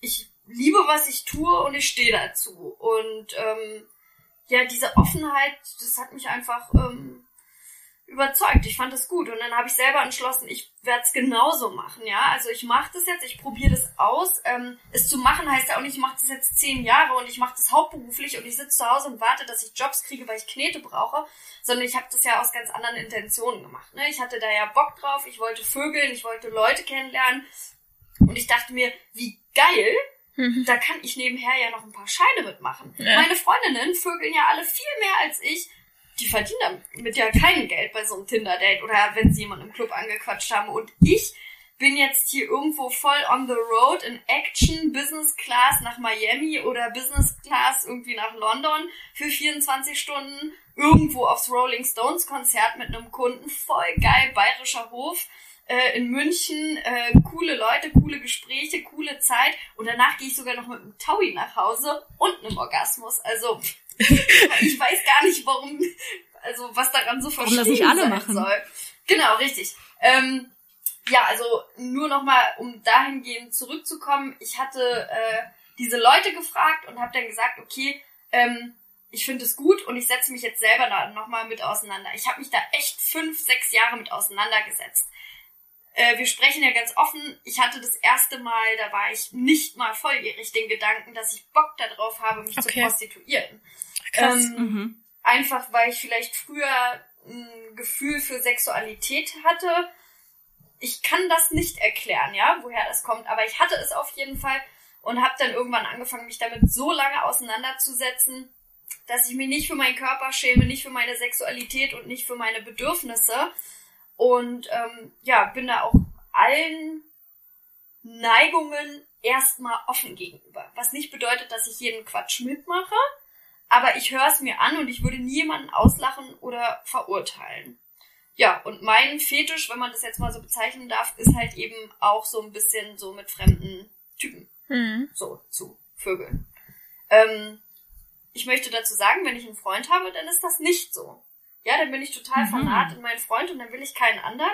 ich liebe, was ich tue und ich stehe dazu. Und ähm, ja, diese Offenheit, das hat mich einfach ähm, überzeugt. Ich fand das gut. Und dann habe ich selber entschlossen, ich werde es genauso machen, ja. Also ich mache das jetzt, ich probiere das aus. Ähm, es zu machen heißt ja auch nicht, ich mache das jetzt zehn Jahre und ich mache das hauptberuflich und ich sitze zu Hause und warte, dass ich Jobs kriege, weil ich Knete brauche, sondern ich habe das ja aus ganz anderen Intentionen gemacht. Ne? Ich hatte da ja Bock drauf, ich wollte vögeln, ich wollte Leute kennenlernen und ich dachte mir, wie geil, Mhm. Da kann ich nebenher ja noch ein paar Scheine mitmachen. Ja. Meine Freundinnen vögeln ja alle viel mehr als ich. Die verdienen damit ja kein Geld bei so einem Tinder-Date oder wenn sie jemanden im Club angequatscht haben. Und ich bin jetzt hier irgendwo voll on the road in Action, Business Class nach Miami oder Business Class irgendwie nach London für 24 Stunden irgendwo aufs Rolling Stones Konzert mit einem Kunden. Voll geil, bayerischer Hof äh, in München, äh, coole Leute, coole Gespräche, coole Zeit und danach gehe ich sogar noch mit einem Taui nach Hause und einem Orgasmus. Also ich weiß gar nicht, warum, also was daran so verschieden warum das nicht alle machen. soll. Genau, richtig. Ähm, ja, also nur nochmal, um dahingehend zurückzukommen, ich hatte äh, diese Leute gefragt und habe dann gesagt, okay, ähm, ich finde es gut und ich setze mich jetzt selber da nochmal mit auseinander. Ich habe mich da echt fünf, sechs Jahre mit auseinandergesetzt äh, wir sprechen ja ganz offen. Ich hatte das erste Mal, da war ich nicht mal volljährig, den Gedanken, dass ich Bock darauf habe, mich okay. zu prostituieren. Krass. Ähm, mhm. Einfach, weil ich vielleicht früher ein Gefühl für Sexualität hatte. Ich kann das nicht erklären, ja, woher das kommt, aber ich hatte es auf jeden Fall und habe dann irgendwann angefangen, mich damit so lange auseinanderzusetzen, dass ich mich nicht für meinen Körper schäme, nicht für meine Sexualität und nicht für meine Bedürfnisse. Und ähm, ja, bin da auch allen Neigungen erstmal offen gegenüber. Was nicht bedeutet, dass ich jeden Quatsch mitmache, aber ich höre es mir an und ich würde niemanden auslachen oder verurteilen. Ja, und mein Fetisch, wenn man das jetzt mal so bezeichnen darf, ist halt eben auch so ein bisschen so mit fremden Typen mhm. so zu Vögeln. Ähm, ich möchte dazu sagen, wenn ich einen Freund habe, dann ist das nicht so. Ja, dann bin ich total mhm. fanat in meinen Freund und dann will ich keinen anderen.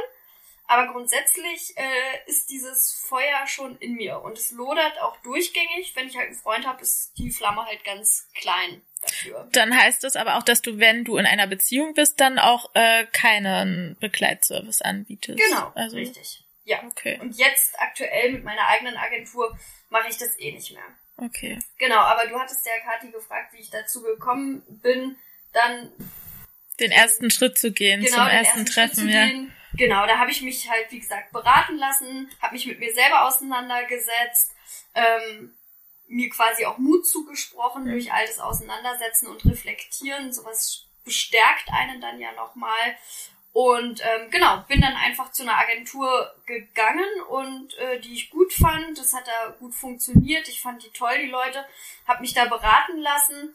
Aber grundsätzlich äh, ist dieses Feuer schon in mir und es lodert auch durchgängig. Wenn ich halt einen Freund habe, ist die Flamme halt ganz klein dafür. Dann heißt das aber auch, dass du, wenn du in einer Beziehung bist, dann auch äh, keinen Begleitservice anbietest. Genau, also, richtig. Ja. Okay. Und jetzt aktuell mit meiner eigenen Agentur mache ich das eh nicht mehr. Okay. Genau, aber du hattest ja Kathi gefragt, wie ich dazu gekommen bin, dann den ersten Schritt zu gehen genau, zum ersten, ersten Treffen, ja. Gehen. Genau, da habe ich mich halt, wie gesagt, beraten lassen, habe mich mit mir selber auseinandergesetzt, ähm, mir quasi auch Mut zugesprochen mhm. durch all das Auseinandersetzen und Reflektieren. Sowas bestärkt einen dann ja nochmal. Und ähm, genau, bin dann einfach zu einer Agentur gegangen und äh, die ich gut fand. Das hat da gut funktioniert. Ich fand die toll, die Leute. Habe mich da beraten lassen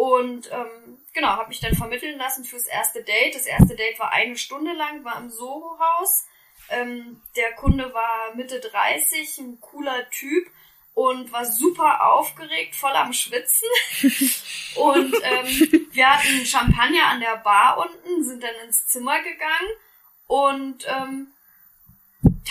und ähm, genau, habe mich dann vermitteln lassen fürs erste Date. Das erste Date war eine Stunde lang, war im Soho-Haus. Ähm, der Kunde war Mitte 30, ein cooler Typ und war super aufgeregt, voll am Schwitzen. und ähm, wir hatten Champagner an der Bar unten, sind dann ins Zimmer gegangen und ähm,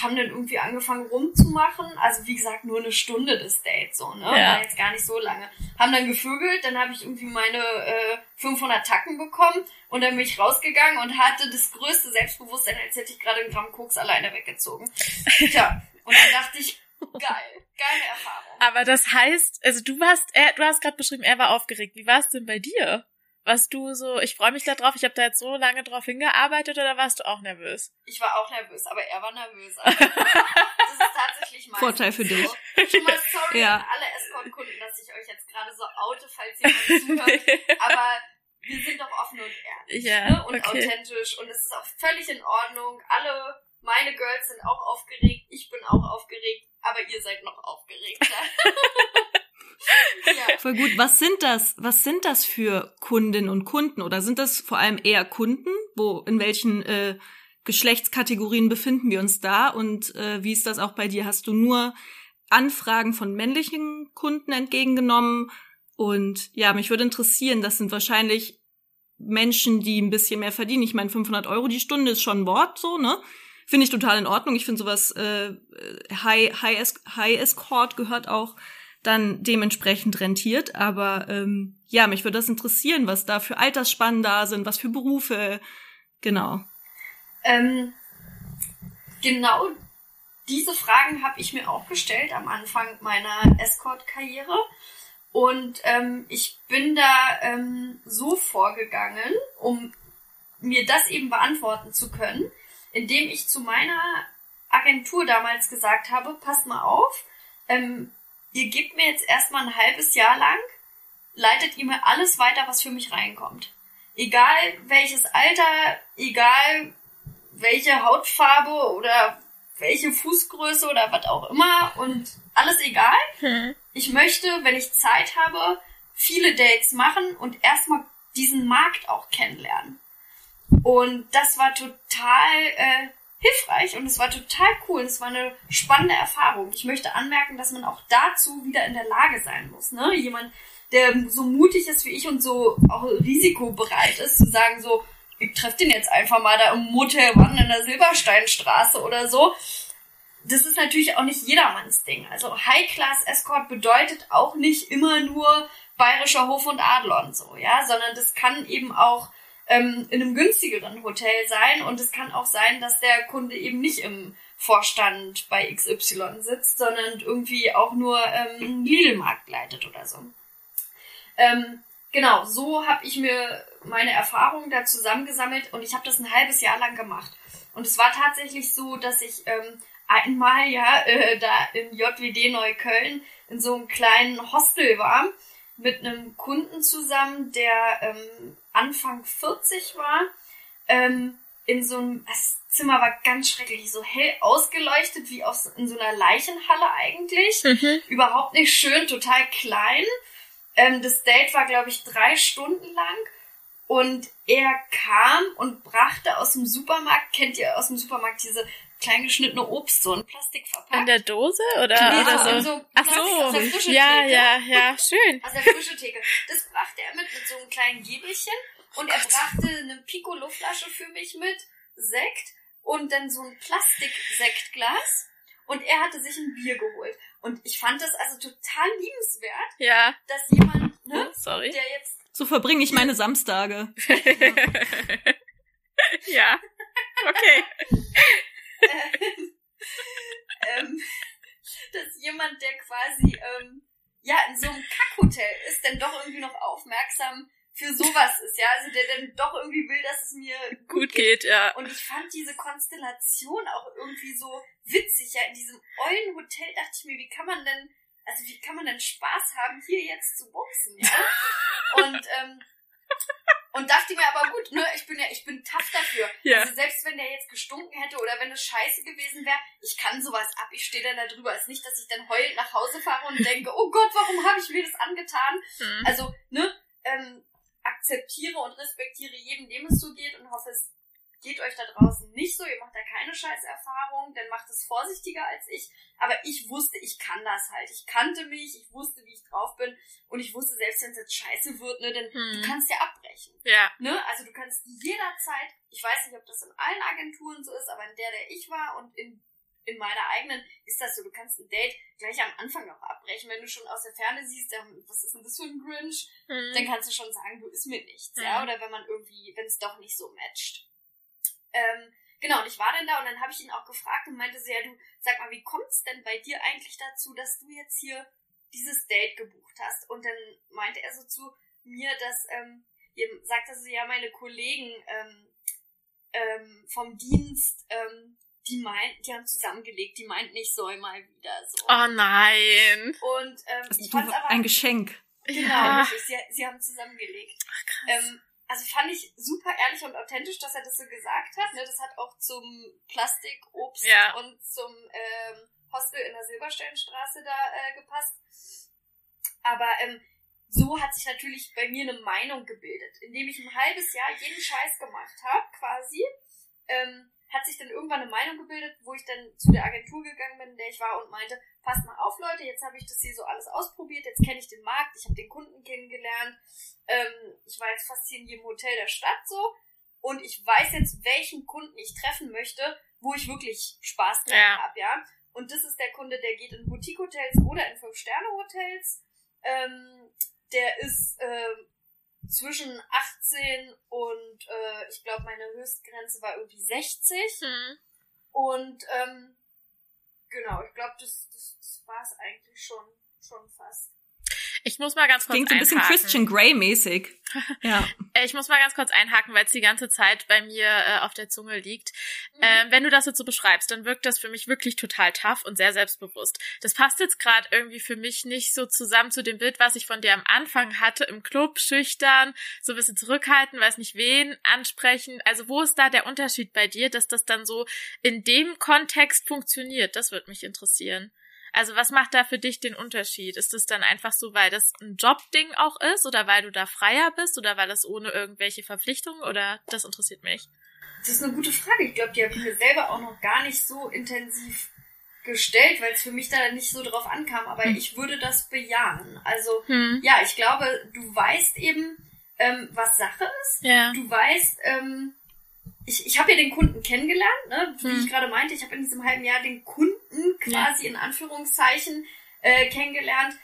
haben dann irgendwie angefangen rumzumachen. Also wie gesagt, nur eine Stunde des Dates, so, ne? Ja. War jetzt gar nicht so lange. Haben dann gevögelt, dann habe ich irgendwie meine äh, 500 Tacken bekommen und dann bin ich rausgegangen und hatte das größte Selbstbewusstsein, als hätte ich gerade einen Gramm Koks alleine weggezogen. Tja, und dann dachte ich, geil, geile Erfahrung. Aber das heißt, also du warst, er, du hast gerade beschrieben, er war aufgeregt. Wie war es denn bei dir? Was du so, ich freue mich da drauf, ich habe da jetzt so lange drauf hingearbeitet oder warst du auch nervös? Ich war auch nervös, aber er war nervöser. das ist tatsächlich mein Vorteil für dich. Schon mal sorry ja. an alle Escort-Kunden, dass ich euch jetzt gerade so oute, falls jemand zuhört. aber wir sind doch offen und ehrlich ja, ne? und okay. authentisch und es ist auch völlig in Ordnung. Alle meine Girls sind auch aufgeregt, ich bin auch aufgeregt, aber ihr seid noch aufgeregter. ja. Voll gut. Was sind das? Was sind das für Kundinnen und Kunden? Oder sind das vor allem eher Kunden? Wo, in welchen äh, Geschlechtskategorien befinden wir uns da? Und äh, wie ist das auch bei dir? Hast du nur Anfragen von männlichen Kunden entgegengenommen? Und ja, mich würde interessieren, das sind wahrscheinlich Menschen, die ein bisschen mehr verdienen. Ich meine, 500 Euro die Stunde ist schon ein Wort, so, ne? Finde ich total in Ordnung. Ich finde sowas äh, High, High, es High Escort gehört auch dann dementsprechend rentiert. Aber ähm, ja, mich würde das interessieren, was da für Altersspannen da sind, was für Berufe. Genau. Ähm, genau diese Fragen habe ich mir auch gestellt am Anfang meiner Escort-Karriere. Und ähm, ich bin da ähm, so vorgegangen, um mir das eben beantworten zu können, indem ich zu meiner Agentur damals gesagt habe, passt mal auf, ähm, ihr gebt mir jetzt erstmal ein halbes Jahr lang, leitet ihr mir alles weiter, was für mich reinkommt. Egal welches Alter, egal welche Hautfarbe oder welche Fußgröße oder was auch immer und alles egal. Hm. Ich möchte, wenn ich Zeit habe, viele Dates machen und erstmal diesen Markt auch kennenlernen. Und das war total äh, hilfreich und es war total cool. Es war eine spannende Erfahrung. Ich möchte anmerken, dass man auch dazu wieder in der Lage sein muss. Ne? Jemand, der so mutig ist wie ich und so auch risikobereit ist, zu sagen so, ich treffe den jetzt einfach mal da im Motel One in der Silbersteinstraße oder so. Das ist natürlich auch nicht jedermanns Ding. Also High-Class Escort bedeutet auch nicht immer nur bayerischer Hof und Adlon so, ja, sondern das kann eben auch ähm, in einem günstigeren Hotel sein und es kann auch sein, dass der Kunde eben nicht im Vorstand bei XY sitzt, sondern irgendwie auch nur ähm, Lidl-Markt leitet oder so. Ähm, genau, so habe ich mir meine Erfahrungen da zusammengesammelt und ich habe das ein halbes Jahr lang gemacht. Und es war tatsächlich so, dass ich ähm, einmal ja äh, da in JWD Neukölln in so einem kleinen Hostel war mit einem Kunden zusammen, der ähm, Anfang 40 war. Ähm, in so einem, das Zimmer war ganz schrecklich, so hell ausgeleuchtet wie aus, in so einer Leichenhalle eigentlich. Mhm. Überhaupt nicht schön, total klein. Ähm, das Date war, glaube ich, drei Stunden lang. Und er kam und brachte aus dem Supermarkt, kennt ihr aus dem Supermarkt diese kleingeschnittene Obst, so in Plastik verpackt. In der Dose oder, ja, oder so? so Ach so, ja, ja, ja, schön. Aus der frischen Theke. Das brachte er mit, mit so einem kleinen Gäbelchen. Und er brachte eine Piccolo-Flasche für mich mit, Sekt und dann so ein Plastiksektglas. Und er hatte sich ein Bier geholt. Und ich fand das also total liebenswert, ja. dass jemand, ne, oh, sorry. der jetzt. So verbringe ich meine Samstage. ja. Okay. ähm, dass jemand, der quasi ähm, ja in so einem Kackhotel ist, dann doch irgendwie noch aufmerksam für sowas ist, ja, also der dann doch irgendwie will, dass es mir gut, gut geht, geht, ja. Und ich fand diese Konstellation auch irgendwie so witzig, ja, in diesem ollen Hotel dachte ich mir, wie kann man denn, also wie kann man denn Spaß haben, hier jetzt zu bumsen, ja? Und ähm, und dachte mir aber gut, ne, ich bin ja, ich bin tough dafür. Ja. Also selbst wenn der jetzt gestunken hätte oder wenn es scheiße gewesen wäre, ich kann sowas ab, ich stehe dann da drüber. Es ist nicht, dass ich dann heulend nach Hause fahre und denke, oh Gott, warum habe ich mir das angetan? Mhm. Also, ne, ähm, akzeptiere und respektiere jeden, dem es so geht und hoffe, es geht euch da draußen nicht so, ihr macht da keine Scheißerfahrung, dann macht es vorsichtiger als ich. Aber ich wusste, ich kann das halt. Ich kannte mich, ich wusste, wie ich drauf bin und ich wusste, selbst wenn es jetzt scheiße wird, ne, dann hm. du kannst ja abbrechen. Ja. Ne? Also du kannst jederzeit, ich weiß nicht, ob das in allen Agenturen so ist, aber in der, der ich war und in in meiner eigenen ist das so, du kannst ein Date gleich am Anfang noch abbrechen. Wenn du schon aus der Ferne siehst, dann, was ist denn das für ein Grinch? Mhm. Dann kannst du schon sagen, du ist mir nichts, mhm. ja. Oder wenn man irgendwie, wenn es doch nicht so matcht. Ähm, genau, und ich war dann da und dann habe ich ihn auch gefragt und meinte so, ja, du, sag mal, wie kommt's denn bei dir eigentlich dazu, dass du jetzt hier dieses Date gebucht hast? Und dann meinte er so zu mir, dass, ähm, sagte so, ja, meine Kollegen ähm, ähm, vom Dienst, ähm, die meinten, die haben zusammengelegt, die meinten, ich soll mal wieder so. Oh nein. Und ähm, das ist aber, ein Geschenk. Genau, ja. sie, sie haben zusammengelegt. Ach, krass. Ähm, also fand ich super ehrlich und authentisch, dass er das so gesagt hat. Ne? Das hat auch zum Plastikobst ja. und zum ähm, Hostel in der Silberstellenstraße da äh, gepasst. Aber ähm, so hat sich natürlich bei mir eine Meinung gebildet, indem ich ein halbes Jahr jeden Scheiß gemacht habe, quasi. Ähm, hat sich dann irgendwann eine Meinung gebildet, wo ich dann zu der Agentur gegangen bin, in der ich war und meinte, passt mal auf, Leute, jetzt habe ich das hier so alles ausprobiert, jetzt kenne ich den Markt, ich habe den Kunden kennengelernt, ähm, ich war jetzt fast hier in jedem Hotel der Stadt so und ich weiß jetzt, welchen Kunden ich treffen möchte, wo ich wirklich Spaß dran ja. habe, ja. Und das ist der Kunde, der geht in Boutique-Hotels oder in Fünf-Sterne-Hotels. Ähm, der ist ähm, zwischen 18 und äh, ich glaube meine Höchstgrenze war irgendwie 60. Hm. Und ähm, genau, ich glaube, das, das, das war es eigentlich schon, schon fast. Ich muss mal ganz kurz Klingt so ein bisschen Christian Grey mäßig. ja. Äh, ich muss mal ganz kurz einhaken, weil es die ganze Zeit bei mir äh, auf der Zunge liegt. Mhm. Ähm, wenn du das jetzt so beschreibst, dann wirkt das für mich wirklich total tough und sehr selbstbewusst. Das passt jetzt gerade irgendwie für mich nicht so zusammen zu dem Bild, was ich von dir am Anfang hatte, im Club, schüchtern, so ein bisschen zurückhalten, weiß nicht wen, ansprechen. Also wo ist da der Unterschied bei dir, dass das dann so in dem Kontext funktioniert? Das würde mich interessieren. Also was macht da für dich den Unterschied? Ist es dann einfach so, weil das ein Jobding auch ist oder weil du da freier bist oder weil das ohne irgendwelche Verpflichtungen oder das interessiert mich? Das ist eine gute Frage. Ich glaube, die habe ich mir selber auch noch gar nicht so intensiv gestellt, weil es für mich da nicht so drauf ankam. Aber hm. ich würde das bejahen. Also hm. ja, ich glaube, du weißt eben, ähm, was Sache ist. Ja. Du weißt, ähm, ich, ich habe ja den Kunden kennengelernt, ne? wie hm. ich gerade meinte, ich habe in diesem halben Jahr den Kunden quasi ja. in Anführungszeichen äh, kennengelernt.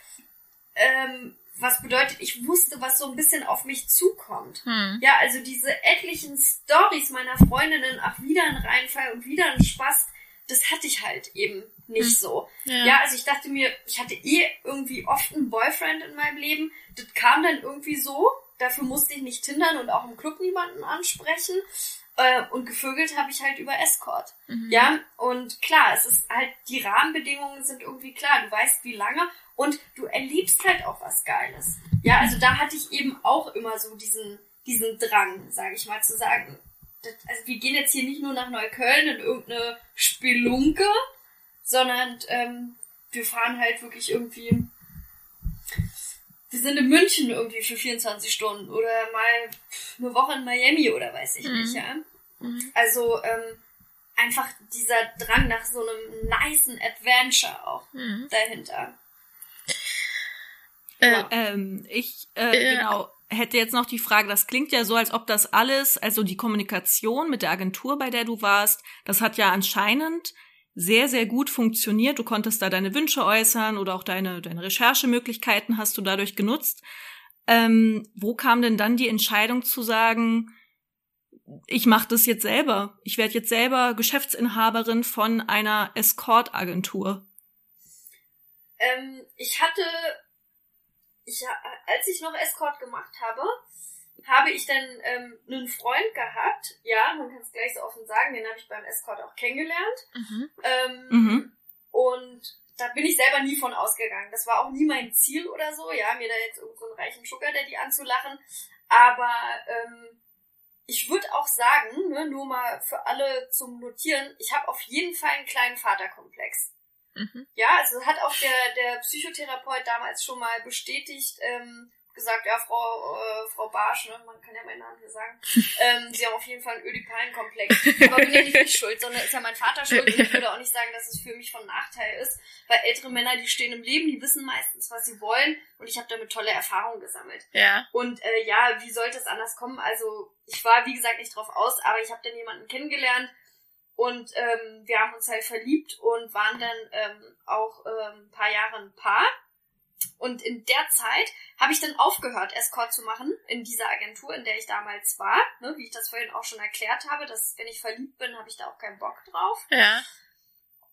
Ähm, was bedeutet, ich wusste, was so ein bisschen auf mich zukommt. Hm. Ja, also diese etlichen Stories meiner Freundinnen, ach, wieder ein Reinfall und wieder ein Spaß, das hatte ich halt eben nicht hm. so. Ja. ja. also ich dachte mir, ich hatte eh irgendwie oft einen Boyfriend in meinem Leben. Das kam dann irgendwie so. Dafür musste ich nicht tindern und auch im Club niemanden ansprechen. Äh, und gevögelt habe ich halt über Escort. Mhm. Ja, und klar, es ist halt, die Rahmenbedingungen sind irgendwie klar. Du weißt, wie lange und du erlebst halt auch was Geiles. Ja, also da hatte ich eben auch immer so diesen, diesen Drang, sage ich mal, zu sagen, das, also wir gehen jetzt hier nicht nur nach Neukölln in irgendeine Spelunke, sondern ähm, wir fahren halt wirklich irgendwie wir sind in München irgendwie für 24 Stunden oder mal eine Woche in Miami oder weiß ich mhm. nicht, ja. Mhm. Also ähm, einfach dieser Drang nach so einem niceen Adventure auch mhm. dahinter. Äh, ja. ähm, ich äh, äh, genau hätte jetzt noch die Frage, das klingt ja so, als ob das alles, also die Kommunikation mit der Agentur, bei der du warst, das hat ja anscheinend sehr, sehr gut funktioniert. Du konntest da deine Wünsche äußern oder auch deine, deine Recherchemöglichkeiten hast du dadurch genutzt. Ähm, wo kam denn dann die Entscheidung zu sagen, ich mache das jetzt selber. Ich werde jetzt selber Geschäftsinhaberin von einer Escort-Agentur. Ähm, ich hatte, ich, als ich noch Escort gemacht habe, habe ich dann ähm, einen Freund gehabt, ja, man kann es gleich so offen sagen, den habe ich beim Escort auch kennengelernt. Mhm. Ähm, mhm. Und da bin ich selber nie von ausgegangen. Das war auch nie mein Ziel oder so, ja, mir da jetzt irgend so einen reichen Sugar Daddy anzulachen. Aber ähm, ich würde auch sagen, ne, nur mal für alle zum Notieren, ich habe auf jeden Fall einen kleinen Vaterkomplex. Mhm. Ja, also hat auch der, der Psychotherapeut damals schon mal bestätigt, ähm, gesagt, ja, Frau, äh, Frau Barsch, ne, man kann ja meinen Namen hier sagen, ähm, sie haben auf jeden Fall einen Ödipalen-Komplex. Aber bin ja nicht ich schuld, sondern ist ja mein Vater schuld und ich würde auch nicht sagen, dass es für mich von Nachteil ist, weil ältere Männer, die stehen im Leben, die wissen meistens, was sie wollen und ich habe damit tolle Erfahrungen gesammelt. Ja. Und äh, ja, wie sollte es anders kommen? Also ich war, wie gesagt, nicht drauf aus, aber ich habe dann jemanden kennengelernt und ähm, wir haben uns halt verliebt und waren dann ähm, auch ähm, ein paar Jahre ein Paar. Und in der Zeit habe ich dann aufgehört, Escort zu machen in dieser Agentur, in der ich damals war. Ne, wie ich das vorhin auch schon erklärt habe, dass wenn ich verliebt bin, habe ich da auch keinen Bock drauf. Ja.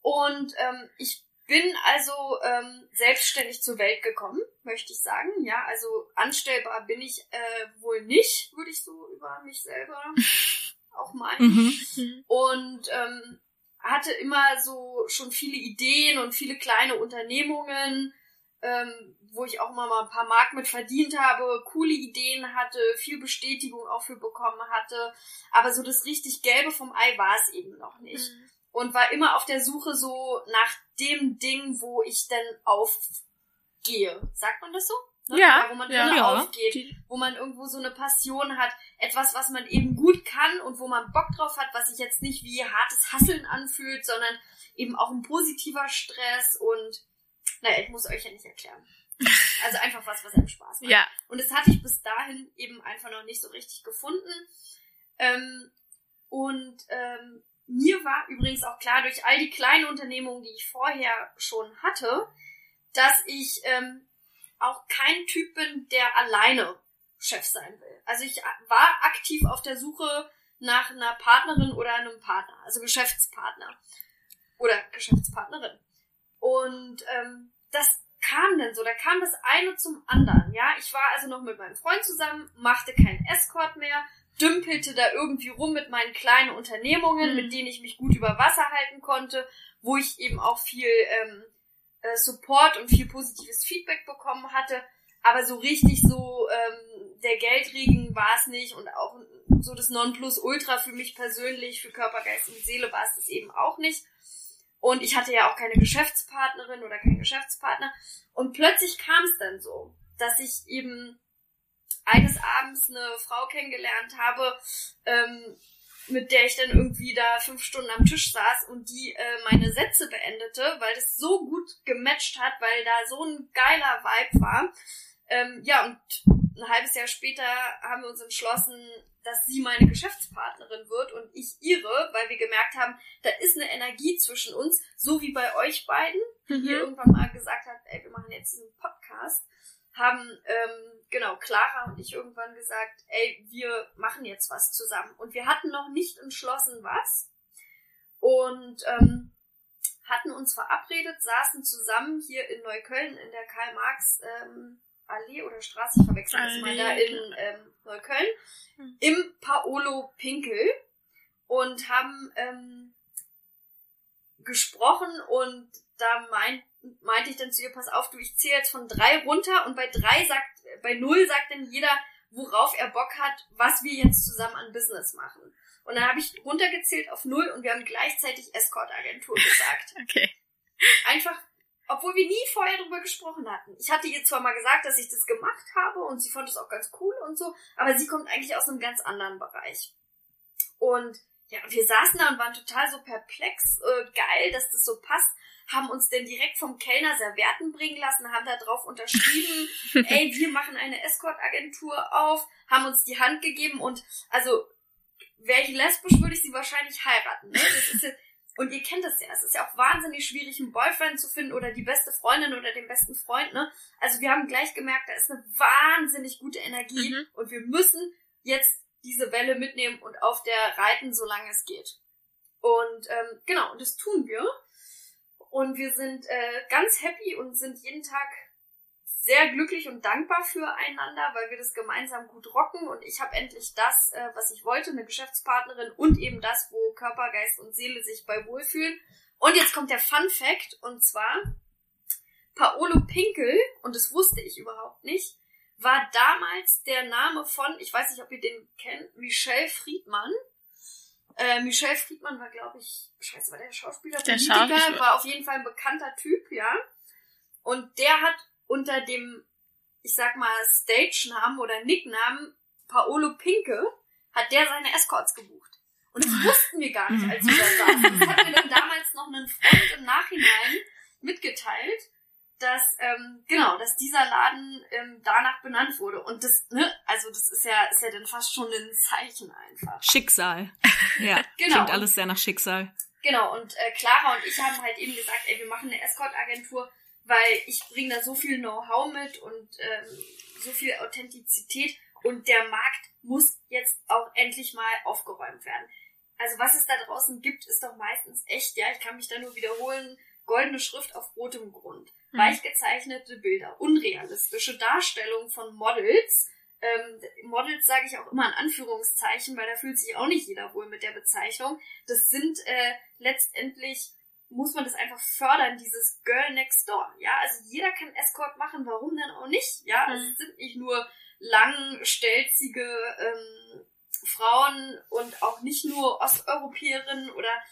Und ähm, ich bin also ähm, selbstständig zur Welt gekommen, möchte ich sagen. Ja, also anstellbar bin ich äh, wohl nicht, würde ich so über mich selber auch meinen. Mhm. Und ähm, hatte immer so schon viele Ideen und viele kleine Unternehmungen ähm, wo ich auch immer mal ein paar Mark mit verdient habe, coole Ideen hatte, viel Bestätigung auch für bekommen hatte. Aber so das richtig Gelbe vom Ei war es eben noch nicht. Mhm. Und war immer auf der Suche so nach dem Ding, wo ich denn aufgehe. Sagt man das so? Ne? Ja, wo man ja, ja. aufgeht, wo man irgendwo so eine Passion hat, etwas, was man eben gut kann und wo man Bock drauf hat, was sich jetzt nicht wie hartes Hasseln anfühlt, sondern eben auch ein positiver Stress und naja, ich muss euch ja nicht erklären. Also einfach was, was einem Spaß macht. Ja. Und das hatte ich bis dahin eben einfach noch nicht so richtig gefunden. Ähm, und ähm, mir war übrigens auch klar durch all die kleinen Unternehmungen, die ich vorher schon hatte, dass ich ähm, auch kein Typ bin, der alleine Chef sein will. Also ich war aktiv auf der Suche nach einer Partnerin oder einem Partner, also Geschäftspartner oder Geschäftspartnerin. Und ähm, das kam dann so, da kam das eine zum anderen, ja. Ich war also noch mit meinem Freund zusammen, machte keinen Escort mehr, dümpelte da irgendwie rum mit meinen kleinen Unternehmungen, mhm. mit denen ich mich gut über Wasser halten konnte, wo ich eben auch viel ähm, äh, Support und viel positives Feedback bekommen hatte. Aber so richtig so ähm, der Geldregen war es nicht und auch so das Nonplusultra für mich persönlich, für Körper, Geist und Seele war es das eben auch nicht. Und ich hatte ja auch keine Geschäftspartnerin oder keinen Geschäftspartner. Und plötzlich kam es dann so, dass ich eben eines Abends eine Frau kennengelernt habe, ähm, mit der ich dann irgendwie da fünf Stunden am Tisch saß und die äh, meine Sätze beendete, weil das so gut gematcht hat, weil da so ein geiler Vibe war. Ähm, ja, und ein halbes Jahr später haben wir uns entschlossen, dass sie meine Geschäftspartnerin wird und ich ihre, weil wir gemerkt haben, da ist eine Energie zwischen uns, so wie bei euch beiden, die mhm. ihr irgendwann mal gesagt habt, ey, wir machen jetzt diesen Podcast. haben ähm, genau Clara und ich irgendwann gesagt, ey, wir machen jetzt was zusammen. Und wir hatten noch nicht entschlossen, was. Und ähm, hatten uns verabredet, saßen zusammen hier in Neukölln in der Karl-Marx ähm, Allee oder Straße, ich verwechsel das mal, da in ähm, Neukölln, hm. im Paolo Pinkel und haben ähm, gesprochen und da meint, meinte ich dann zu ihr, pass auf, du, ich zähle jetzt von drei runter und bei drei sagt, bei null sagt dann jeder, worauf er Bock hat, was wir jetzt zusammen an Business machen. Und dann habe ich runtergezählt auf null und wir haben gleichzeitig Escort-Agentur gesagt. okay. Einfach, obwohl wir nie vorher drüber gesprochen hatten. Ich hatte ihr zwar mal gesagt, dass ich das gemacht habe und sie fand es auch ganz cool und so, aber sie kommt eigentlich aus einem ganz anderen Bereich. Und ja, wir saßen da und waren total so perplex, äh, geil, dass das so passt haben uns denn direkt vom Kellner Servietten bringen lassen, haben da drauf unterschrieben, ey, wir machen eine Escort-Agentur auf, haben uns die Hand gegeben und also wäre ich lesbisch, würde ich sie wahrscheinlich heiraten. Ne? Das ist ja, und ihr kennt das ja, es ist ja auch wahnsinnig schwierig, einen Boyfriend zu finden oder die beste Freundin oder den besten Freund. Ne? Also wir haben gleich gemerkt, da ist eine wahnsinnig gute Energie mhm. und wir müssen jetzt diese Welle mitnehmen und auf der reiten, solange es geht. Und ähm, genau, und das tun wir. Und wir sind äh, ganz happy und sind jeden Tag sehr glücklich und dankbar füreinander, weil wir das gemeinsam gut rocken und ich habe endlich das, äh, was ich wollte, eine Geschäftspartnerin und eben das, wo Körper, Geist und Seele sich bei wohlfühlen. Und jetzt kommt der Fun Fact und zwar Paolo Pinkel, und das wusste ich überhaupt nicht, war damals der Name von, ich weiß nicht, ob ihr den kennt, Michel Friedmann. Äh, Michel Friedmann war, glaube ich, scheiße, war der Schauspieler, der Politiker, Schauspieler. war auf jeden Fall ein bekannter Typ, ja. Und der hat unter dem, ich sag mal, Stage-Namen oder Nicknamen Paolo Pinke, hat der seine Escorts gebucht. Und das wussten wir gar nicht, als wir da saßen. Das hat mir dann damals noch einen Freund im Nachhinein mitgeteilt, dass, ähm, genau, dass dieser Laden ähm, danach benannt wurde. Und das, ne, also das ist ja, ist ja dann fast schon ein Zeichen einfach. Schicksal. Ja, genau. klingt alles sehr nach Schicksal. Genau, und äh, Clara und ich haben halt eben gesagt, ey, wir machen eine Escort-Agentur, weil ich bringe da so viel Know-how mit und ähm, so viel Authentizität und der Markt muss jetzt auch endlich mal aufgeräumt werden. Also was es da draußen gibt, ist doch meistens echt, ja, ich kann mich da nur wiederholen, goldene Schrift auf rotem Grund, mhm. weich gezeichnete Bilder, unrealistische Darstellung von Models, ähm, Models sage ich auch immer in Anführungszeichen, weil da fühlt sich auch nicht jeder wohl mit der Bezeichnung. Das sind äh, letztendlich muss man das einfach fördern, dieses Girl Next Door. Ja, also jeder kann Escort machen, warum denn auch nicht? Ja, also es sind nicht nur lang, stelzige ähm, Frauen und auch nicht nur Osteuropäerinnen oder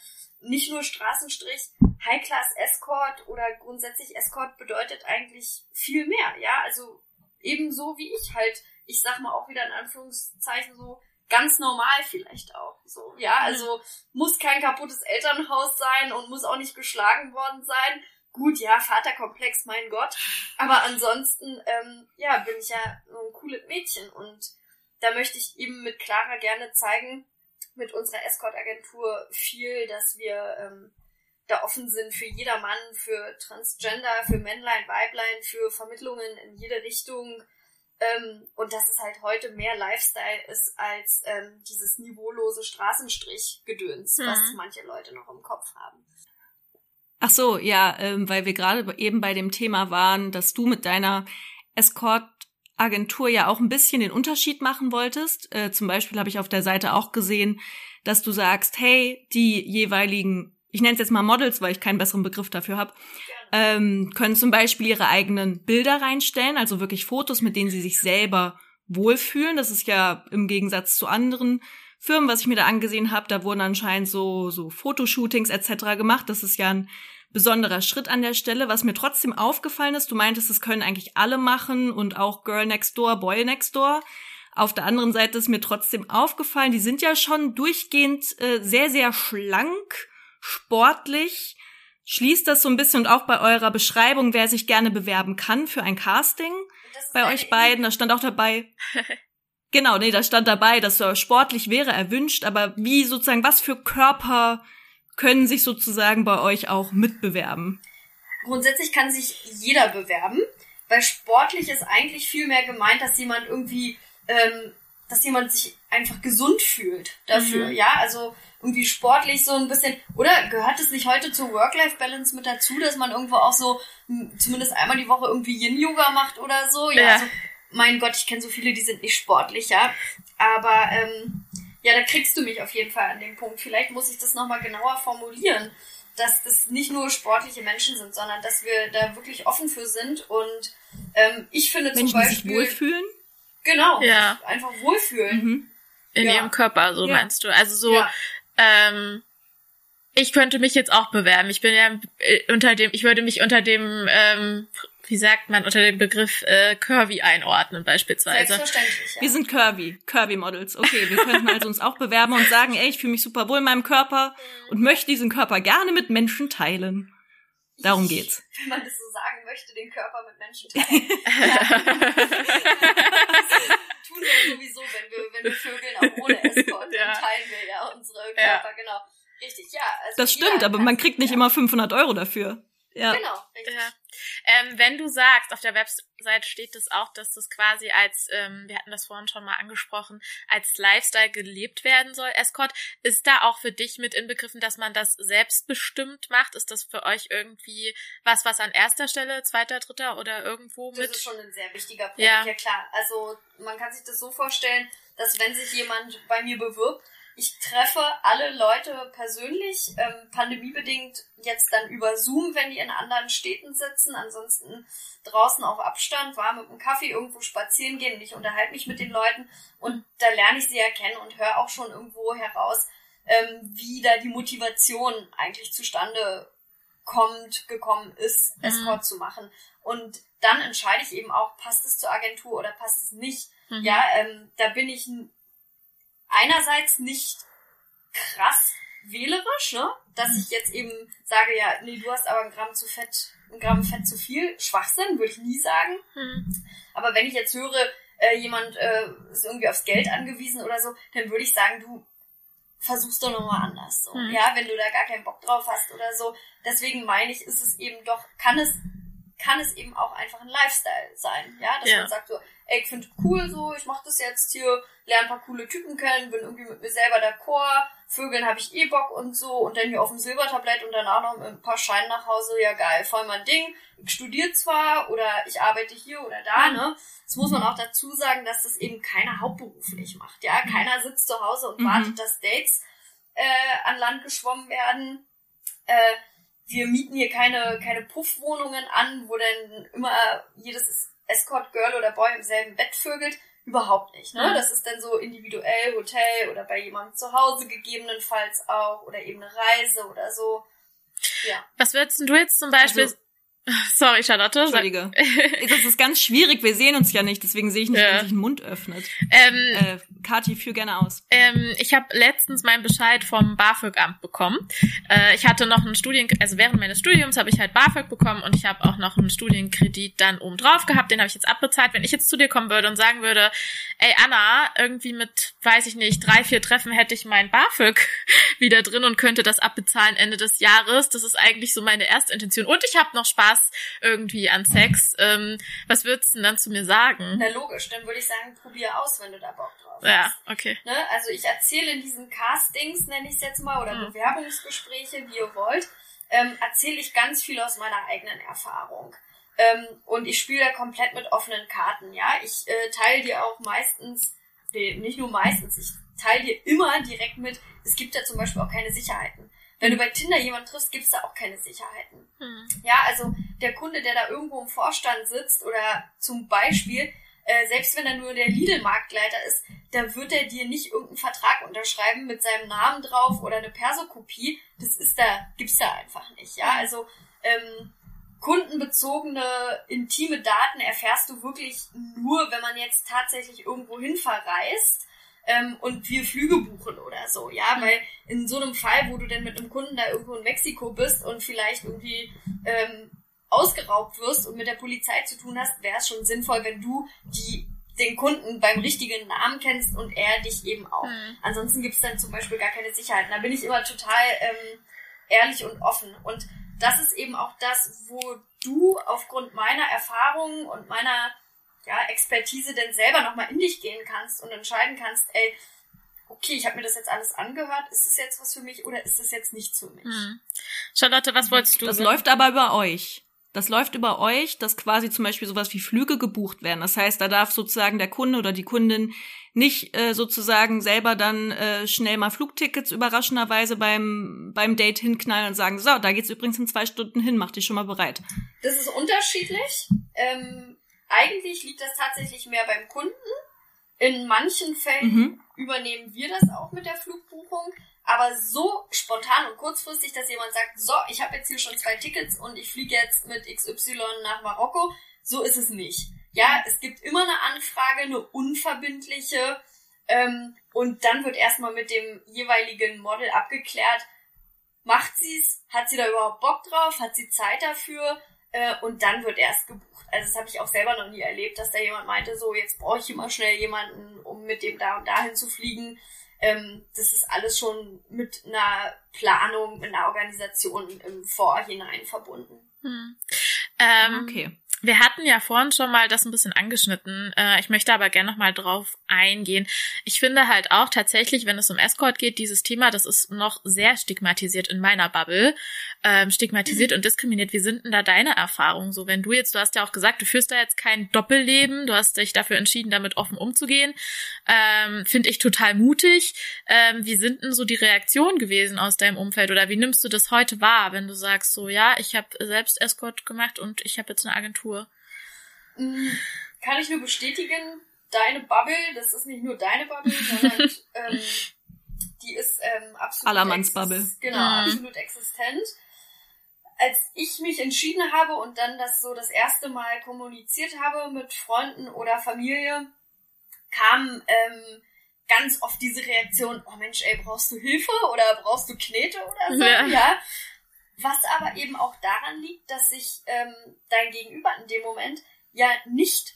nicht nur Straßenstrich. High-Class Escort oder grundsätzlich Escort bedeutet eigentlich viel mehr. Ja, also ebenso wie ich halt, ich sag mal auch wieder in Anführungszeichen so, ganz normal vielleicht auch. So, ja, also muss kein kaputtes Elternhaus sein und muss auch nicht geschlagen worden sein. Gut, ja, Vaterkomplex, mein Gott. Aber ansonsten, ähm, ja, bin ich ja ein cooles Mädchen und da möchte ich eben mit Clara gerne zeigen, mit unserer Escort-Agentur viel, dass wir ähm, da offen sind für jedermann, für Transgender, für Männlein, Weiblein, für Vermittlungen in jede Richtung, ähm, und dass es halt heute mehr Lifestyle ist als ähm, dieses niveaulose Straßenstrich-Gedöns, mhm. was manche Leute noch im Kopf haben. Ach so, ja, ähm, weil wir gerade eben bei dem Thema waren, dass du mit deiner Escort-Agentur ja auch ein bisschen den Unterschied machen wolltest. Äh, zum Beispiel habe ich auf der Seite auch gesehen, dass du sagst, hey, die jeweiligen, ich nenne es jetzt mal Models, weil ich keinen besseren Begriff dafür habe, ähm, können zum Beispiel ihre eigenen Bilder reinstellen, also wirklich Fotos, mit denen sie sich selber wohlfühlen. Das ist ja im Gegensatz zu anderen Firmen, was ich mir da angesehen habe, da wurden anscheinend so so Fotoshootings etc. gemacht. Das ist ja ein besonderer Schritt an der Stelle. Was mir trotzdem aufgefallen ist, du meintest, das können eigentlich alle machen und auch Girl Next Door, Boy Next Door. Auf der anderen Seite ist mir trotzdem aufgefallen, die sind ja schon durchgehend äh, sehr, sehr schlank, sportlich schließt das so ein bisschen und auch bei eurer Beschreibung, wer sich gerne bewerben kann für ein Casting bei euch beiden. Da stand auch dabei. genau, nee, da stand dabei, dass so sportlich wäre erwünscht, aber wie sozusagen, was für Körper können sich sozusagen bei euch auch mitbewerben? Grundsätzlich kann sich jeder bewerben. weil sportlich ist eigentlich viel mehr gemeint, dass jemand irgendwie, ähm, dass jemand sich einfach gesund fühlt dafür, mhm. ja, also irgendwie sportlich so ein bisschen, oder gehört es nicht heute zur Work-Life-Balance mit dazu, dass man irgendwo auch so zumindest einmal die Woche irgendwie Yin-Yoga macht oder so, ja, ja. Also, mein Gott, ich kenne so viele, die sind nicht sportlich, ja, aber ähm, ja, da kriegst du mich auf jeden Fall an dem Punkt. Vielleicht muss ich das nochmal genauer formulieren, dass das nicht nur sportliche Menschen sind, sondern dass wir da wirklich offen für sind. Und ähm, ich finde Menschen, zum Beispiel... Die sich wohlfühlen? Genau, ja. einfach wohlfühlen. Mhm. In ja. ihrem Körper, so ja. meinst du. Also so, ja. ähm, ich könnte mich jetzt auch bewerben. Ich bin ja äh, unter dem, ich würde mich unter dem ähm, wie sagt man, unter dem Begriff äh, Curvy einordnen beispielsweise. Selbstverständlich, ja. Wir sind Curvy, Curvy-Models. Okay, wir könnten also uns auch bewerben und sagen, ey, ich fühle mich super wohl in meinem Körper und möchte diesen Körper gerne mit Menschen teilen. Darum geht's. Wenn man das so sagen möchte, den Körper mit Menschen teilen. tun wir sowieso, wenn wir, wenn wir vögeln, auch ohne Escort, ja. teilen wir ja unsere Körper, ja. genau. Richtig, ja. Also das stimmt, aber man kriegt nicht ja. immer 500 Euro dafür. Ja. Genau, richtig. Ähm, wenn du sagst, auf der Website steht es das auch, dass das quasi als, ähm, wir hatten das vorhin schon mal angesprochen, als Lifestyle gelebt werden soll, Escort, ist da auch für dich mit inbegriffen, dass man das selbstbestimmt macht? Ist das für euch irgendwie was, was an erster Stelle, zweiter, dritter oder irgendwo mit? Das ist schon ein sehr wichtiger Punkt, ja, ja klar. Also man kann sich das so vorstellen, dass wenn sich jemand bei mir bewirbt, ich treffe alle Leute persönlich, ähm, pandemiebedingt jetzt dann über Zoom, wenn die in anderen Städten sitzen, ansonsten draußen auf Abstand, war mit einem Kaffee irgendwo spazieren gehen und ich unterhalte mich mit den Leuten und da lerne ich sie ja kennen und höre auch schon irgendwo heraus, ähm, wie da die Motivation eigentlich zustande kommt, gekommen ist, mhm. Escort zu machen. Und dann entscheide ich eben auch, passt es zur Agentur oder passt es nicht. Mhm. Ja, ähm, da bin ich einerseits nicht krass wählerisch, ne? Dass ich jetzt eben sage, ja, nee, du hast aber ein Gramm zu fett, ein Gramm Fett zu viel. Schwachsinn, würde ich nie sagen. Mhm. Aber wenn ich jetzt höre, äh, jemand äh, ist irgendwie aufs Geld angewiesen oder so, dann würde ich sagen, du versuchst doch nochmal anders. So. Mhm. Ja, wenn du da gar keinen Bock drauf hast oder so. Deswegen meine ich, ist es eben doch, kann es, kann es eben auch einfach ein Lifestyle sein. Ja, dass ja. man sagt so, ey, ich finde cool so, ich mache das jetzt hier, lerne ein paar coole Typen kennen, bin irgendwie mit mir selber d'accord, Vögeln habe ich eh Bock und so und dann hier auf dem Silbertablett und danach noch ein paar Scheinen nach Hause, ja geil, voll mein Ding. Ich studiere zwar oder ich arbeite hier oder da, ne? Das muss man auch dazu sagen, dass das eben keiner hauptberuflich macht, ja? Keiner sitzt zu Hause und mhm. wartet, dass Dates äh, an Land geschwommen werden. Äh, wir mieten hier keine, keine Puffwohnungen an, wo dann immer jedes Escort Girl oder Boy im selben Bett vögelt. Überhaupt nicht. Ne? Mhm. Das ist dann so individuell, Hotel oder bei jemandem zu Hause gegebenenfalls auch oder eben eine Reise oder so. Ja. Was würdest du jetzt zum Beispiel also, Sorry, Charlotte. Entschuldige. das ist ganz schwierig, wir sehen uns ja nicht, deswegen sehe ich nicht, ja. wenn sich ein Mund öffnet. Ähm, äh, Kati, führ gerne aus. Ähm, ich habe letztens meinen Bescheid vom BAföG-Amt bekommen. Äh, ich hatte noch einen Studien, also während meines Studiums habe ich halt BAföG bekommen und ich habe auch noch einen Studienkredit dann oben drauf gehabt, den habe ich jetzt abbezahlt. Wenn ich jetzt zu dir kommen würde und sagen würde, ey Anna, irgendwie mit, weiß ich nicht, drei, vier Treffen hätte ich mein BAföG wieder drin und könnte das abbezahlen Ende des Jahres. Das ist eigentlich so meine erste Intention. Und ich habe noch Spaß Spaß irgendwie an Sex. Ähm, was würdest du denn dann zu mir sagen? Na logisch, dann würde ich sagen, probier aus, wenn du da Bock drauf hast. Ja, okay. Ne? Also ich erzähle in diesen Castings, nenne ich es jetzt mal, oder mhm. Bewerbungsgespräche, wie ihr wollt, ähm, erzähle ich ganz viel aus meiner eigenen Erfahrung. Ähm, und ich spiele da komplett mit offenen Karten, ja. Ich äh, teile dir auch meistens, nee, nicht nur meistens, ich teile dir immer direkt mit, es gibt ja zum Beispiel auch keine Sicherheiten. Wenn du bei Tinder jemanden triffst, gibt's da auch keine Sicherheiten. Hm. Ja, also der Kunde, der da irgendwo im Vorstand sitzt oder zum Beispiel, äh, selbst wenn er nur der Lidl-Marktleiter ist, da wird er dir nicht irgendeinen Vertrag unterschreiben mit seinem Namen drauf oder eine Persokopie. Das ist da, gibt's da einfach nicht. Ja, hm. also ähm, kundenbezogene, intime Daten erfährst du wirklich nur, wenn man jetzt tatsächlich irgendwo hin verreist ähm, und wir Flüge buchen oder so, ja, weil in so einem Fall, wo du denn mit einem Kunden da irgendwo in Mexiko bist und vielleicht irgendwie ähm, ausgeraubt wirst und mit der Polizei zu tun hast, wäre es schon sinnvoll, wenn du die den Kunden beim richtigen Namen kennst und er dich eben auch. Mhm. Ansonsten gibt es dann zum Beispiel gar keine Sicherheit. Da bin ich immer total ähm, ehrlich und offen. Und das ist eben auch das, wo du aufgrund meiner Erfahrungen und meiner ja, Expertise denn selber nochmal in dich gehen kannst und entscheiden kannst, ey, okay, ich habe mir das jetzt alles angehört, ist es jetzt was für mich oder ist es jetzt nichts für mich? Hm. Charlotte, was wolltest du? Das läuft aber über euch. Das läuft über euch, dass quasi zum Beispiel sowas wie Flüge gebucht werden. Das heißt, da darf sozusagen der Kunde oder die Kundin nicht äh, sozusagen selber dann äh, schnell mal Flugtickets überraschenderweise beim, beim Date hinknallen und sagen, so, da geht's übrigens in zwei Stunden hin, mach dich schon mal bereit. Das ist unterschiedlich. Ähm, eigentlich liegt das tatsächlich mehr beim Kunden. In manchen Fällen mhm. übernehmen wir das auch mit der Flugbuchung. Aber so spontan und kurzfristig, dass jemand sagt, so, ich habe jetzt hier schon zwei Tickets und ich fliege jetzt mit XY nach Marokko, so ist es nicht. Ja, es gibt immer eine Anfrage, eine unverbindliche, ähm, und dann wird erstmal mit dem jeweiligen Model abgeklärt, macht sie's, hat sie da überhaupt Bock drauf, hat sie Zeit dafür, äh, und dann wird erst gebucht. Also das habe ich auch selber noch nie erlebt, dass da jemand meinte, so jetzt brauche ich immer schnell jemanden, um mit dem da und dahin zu fliegen. Ähm, das ist alles schon mit einer Planung, mit einer Organisation im Vorhinein verbunden. Hm. Ähm, okay. Wir hatten ja vorhin schon mal das ein bisschen angeschnitten. Äh, ich möchte aber gerne noch mal drauf eingehen. Ich finde halt auch tatsächlich, wenn es um Escort geht, dieses Thema, das ist noch sehr stigmatisiert in meiner Bubble. Ähm, stigmatisiert mhm. und diskriminiert. Wie sind denn da deine Erfahrungen so? Wenn du jetzt, du hast ja auch gesagt, du führst da jetzt kein Doppelleben, du hast dich dafür entschieden, damit offen umzugehen. Ähm, finde ich total mutig. Ähm, wie sind denn so die Reaktionen gewesen aus deinem Umfeld oder wie nimmst du das heute wahr, wenn du sagst so, ja, ich habe selbst Escort gemacht und ich habe jetzt eine Agentur? Mm, kann ich nur bestätigen, deine Bubble, das ist nicht nur deine Bubble, sondern ähm, die ist ähm, absolut. Allermanns Bubble. Genau, mhm. absolut existent. Als ich mich entschieden habe und dann das so das erste Mal kommuniziert habe mit Freunden oder Familie, kam ähm, ganz oft diese Reaktion, oh Mensch, ey, brauchst du Hilfe oder brauchst du Knete oder so, ja. ja. Was aber eben auch daran liegt, dass sich ähm, dein Gegenüber in dem Moment ja nicht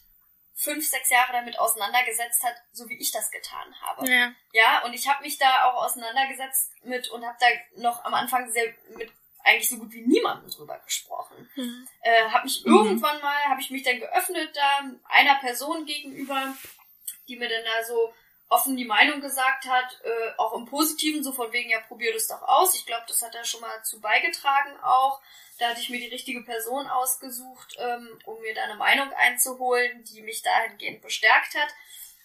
fünf, sechs Jahre damit auseinandergesetzt hat, so wie ich das getan habe. Ja, ja und ich habe mich da auch auseinandergesetzt mit und habe da noch am Anfang sehr mit eigentlich so gut wie niemandem drüber gesprochen. Mhm. Äh, habe mich mhm. irgendwann mal, habe ich mich dann geöffnet da einer Person gegenüber, die mir dann da so offen die Meinung gesagt hat, äh, auch im Positiven, so von wegen, ja, probier das doch aus. Ich glaube, das hat er schon mal zu beigetragen auch. Da hatte ich mir die richtige Person ausgesucht, ähm, um mir da eine Meinung einzuholen, die mich dahingehend bestärkt hat.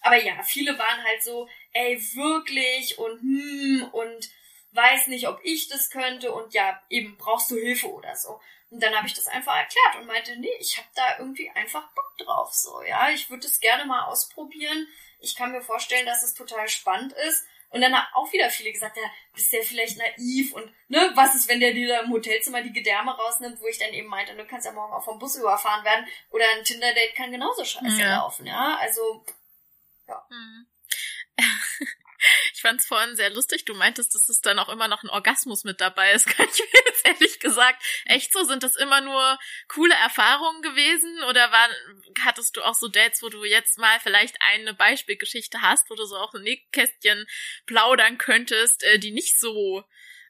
Aber ja, viele waren halt so, ey, wirklich und hm und weiß nicht, ob ich das könnte und ja, eben brauchst du Hilfe oder so. Und dann habe ich das einfach erklärt und meinte, nee, ich habe da irgendwie einfach Bock drauf, so, ja, ich würde es gerne mal ausprobieren. Ich kann mir vorstellen, dass es total spannend ist und dann haben auch wieder viele gesagt, ja, bist ja vielleicht naiv und ne, was ist, wenn der dir da im Hotelzimmer die Gedärme rausnimmt, wo ich dann eben meinte, du kannst ja morgen auch vom Bus überfahren werden oder ein Tinder-Date kann genauso scheiße ja. laufen, ja, also ja. Mhm. Ich fand es vorhin sehr lustig. Du meintest, dass es dann auch immer noch ein Orgasmus mit dabei ist. Kann ich mir jetzt ehrlich gesagt echt so? Sind das immer nur coole Erfahrungen gewesen? Oder war, hattest du auch so Dates, wo du jetzt mal vielleicht eine Beispielgeschichte hast, wo du so auch ein Nähkästchen plaudern könntest, äh, die nicht so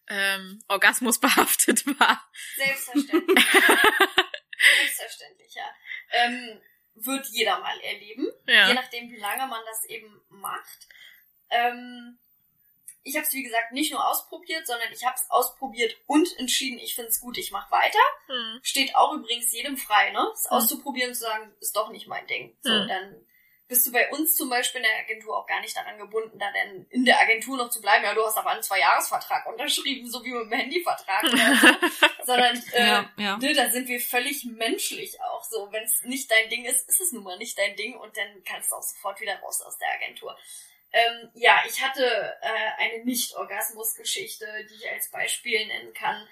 ähm, orgasmusbehaftet war? Selbstverständlich. Selbstverständlich, ja. Ähm, wird jeder mal erleben. Ja. Je nachdem, wie lange man das eben macht. Ähm, ich habe es wie gesagt nicht nur ausprobiert, sondern ich habe es ausprobiert und entschieden, ich finde es gut, ich mache weiter. Hm. Steht auch übrigens jedem frei, ne? Es hm. auszuprobieren und zu sagen, ist doch nicht mein Ding. So, hm. dann bist du bei uns zum Beispiel in der Agentur auch gar nicht daran gebunden, da denn in der Agentur noch zu bleiben. Ja, du hast aber einen Zwei-Jahres-Vertrag unterschrieben, so wie mit dem Handyvertrag oder so. Sondern äh, ja, ja. Ne, da sind wir völlig menschlich auch so. Wenn es nicht dein Ding ist, ist es nun mal nicht dein Ding und dann kannst du auch sofort wieder raus aus der Agentur. Ähm, ja, ich hatte äh, eine Nicht-Orgasmus-Geschichte, die ich als Beispiel nennen kann,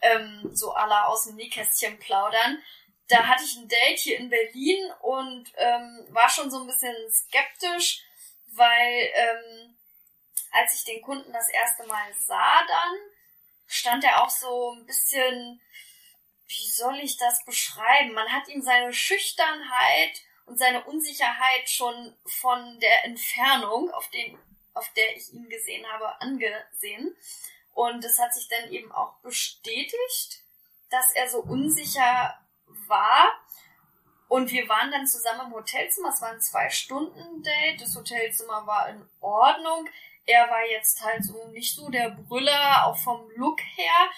ähm, so aller aus dem Nähkästchen plaudern. Da hatte ich ein Date hier in Berlin und ähm, war schon so ein bisschen skeptisch, weil ähm, als ich den Kunden das erste Mal sah dann, stand er auch so ein bisschen, wie soll ich das beschreiben? Man hat ihm seine Schüchternheit und seine Unsicherheit schon von der Entfernung, auf, den, auf der ich ihn gesehen habe, angesehen. Und das hat sich dann eben auch bestätigt. dass er so unsicher war. Und wir waren dann zusammen im Hotelzimmer. Es war ein Zwei-Stunden-Date. Das Hotelzimmer war in Ordnung. Er war jetzt halt so nicht so der Brüller, auch vom Look her,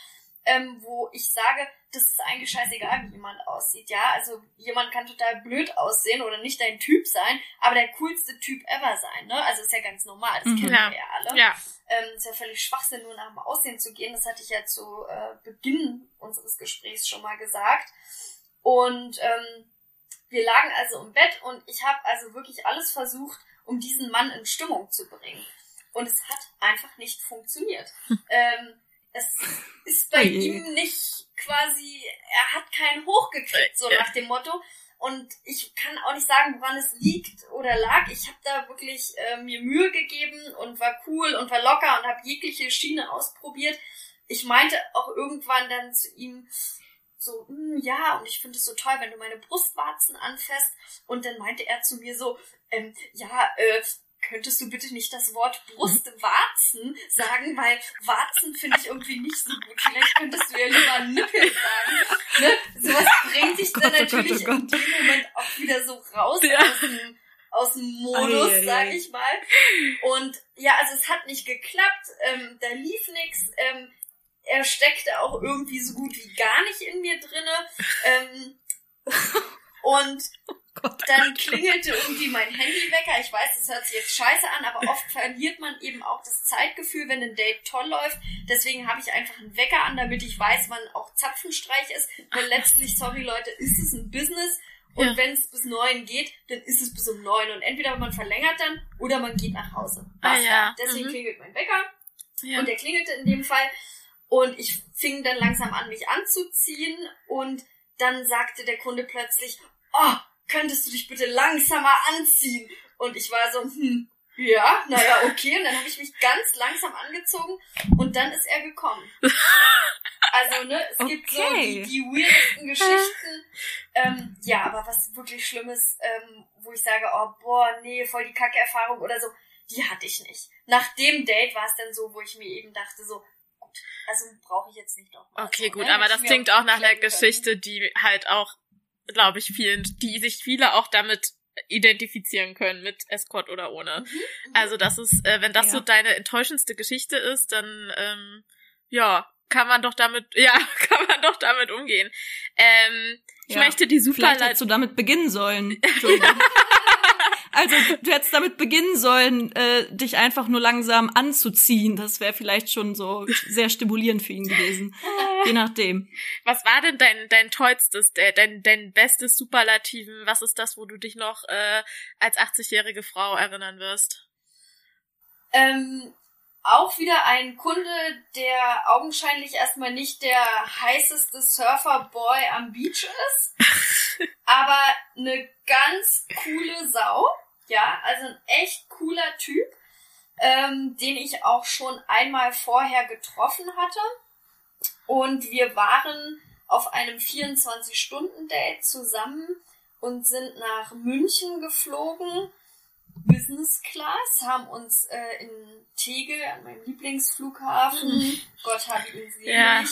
ähm, wo ich sage, das ist eigentlich scheißegal, wie jemand aussieht, ja. Also jemand kann total blöd aussehen oder nicht dein Typ sein, aber der coolste Typ ever sein, ne? Also ist ja ganz normal, das mhm. kennen wir ja alle. Ja. Ähm, ist ja völlig Schwachsinn, nur nach dem Aussehen zu gehen. Das hatte ich ja zu äh, Beginn unseres Gesprächs schon mal gesagt. Und ähm, wir lagen also im Bett und ich habe also wirklich alles versucht, um diesen Mann in Stimmung zu bringen. Und es hat einfach nicht funktioniert. ähm, es ist bei ihm nicht quasi, er hat keinen hochgekriegt, so nach dem Motto. Und ich kann auch nicht sagen, woran es liegt oder lag. Ich habe da wirklich äh, mir Mühe gegeben und war cool und war locker und habe jegliche Schiene ausprobiert. Ich meinte auch irgendwann dann zu ihm so, hm, ja, und ich finde es so toll, wenn du meine Brustwarzen anfasst. Und dann meinte er zu mir so, ähm, ja, äh, könntest du bitte nicht das Wort Brustwarzen sagen, weil Warzen finde ich irgendwie nicht so gut. Vielleicht könntest du ja lieber Nippel sagen. Ne? Sowas bringt dich dann oh natürlich oh Gott, oh Gott. in dem Moment auch wieder so raus ja. aus dem aus dem Modus, ah, sag ich mal. Und ja, also es hat nicht geklappt, ähm, da lief nichts. Ähm, er steckte auch irgendwie so gut wie gar nicht in mir drinne. Ähm, und Gott, dann Gott, klingelte irgendwie mein Handywecker. Ich weiß, das hört sich jetzt scheiße an, aber oft verliert man eben auch das Zeitgefühl, wenn ein Date toll läuft. Deswegen habe ich einfach einen Wecker an, damit ich weiß, wann auch Zapfenstreich ist. Weil letztlich, sorry Leute, ist es ein Business. Und ja. wenn es bis neun geht, dann ist es bis um neun. Und entweder man verlängert dann oder man geht nach Hause. Ah, ja. Deswegen mhm. klingelt mein Wecker. Ja. Und der klingelte in dem Fall. Und ich fing dann langsam an, mich anzuziehen. Und dann sagte der Kunde plötzlich, oh, könntest du dich bitte langsamer anziehen? Und ich war so, hm, ja, naja, okay. Und dann habe ich mich ganz langsam angezogen und dann ist er gekommen. Also, ne, es okay. gibt so die, die weirdesten Geschichten. Ähm, ja, aber was wirklich Schlimmes, ähm, wo ich sage, oh, boah, nee, voll die Kacke-Erfahrung oder so, die hatte ich nicht. Nach dem Date war es dann so, wo ich mir eben dachte, so, gut, also brauche ich jetzt nicht noch mal. Okay, so, gut, ne? aber das klingt auch nach einer Geschichte, die halt auch glaube ich, vielen, die sich viele auch damit identifizieren können mit Escort oder ohne. Mhm, mhm. also das ist, äh, wenn das ja. so deine enttäuschendste Geschichte ist, dann ähm, ja, kann man doch damit, ja, kann man doch damit umgehen. Ähm, ich ja, möchte die Superleitung. Vielleicht hättest du damit beginnen sollen. Entschuldigung. Du hättest damit beginnen sollen, äh, dich einfach nur langsam anzuziehen. Das wäre vielleicht schon so sehr stimulierend für ihn gewesen. Je nachdem. Was war denn dein, dein tollstes, dein, dein bestes Superlativen? Was ist das, wo du dich noch äh, als 80-jährige Frau erinnern wirst? Ähm, auch wieder ein Kunde, der augenscheinlich erstmal nicht der heißeste Surferboy am Beach ist, aber eine ganz coole Sau. Ja, also ein echt cooler Typ, ähm, den ich auch schon einmal vorher getroffen hatte. Und wir waren auf einem 24-Stunden-Date zusammen und sind nach München geflogen Business Class, haben uns äh, in Tegel an meinem Lieblingsflughafen, mhm. Gott hat ihn selig. Ja,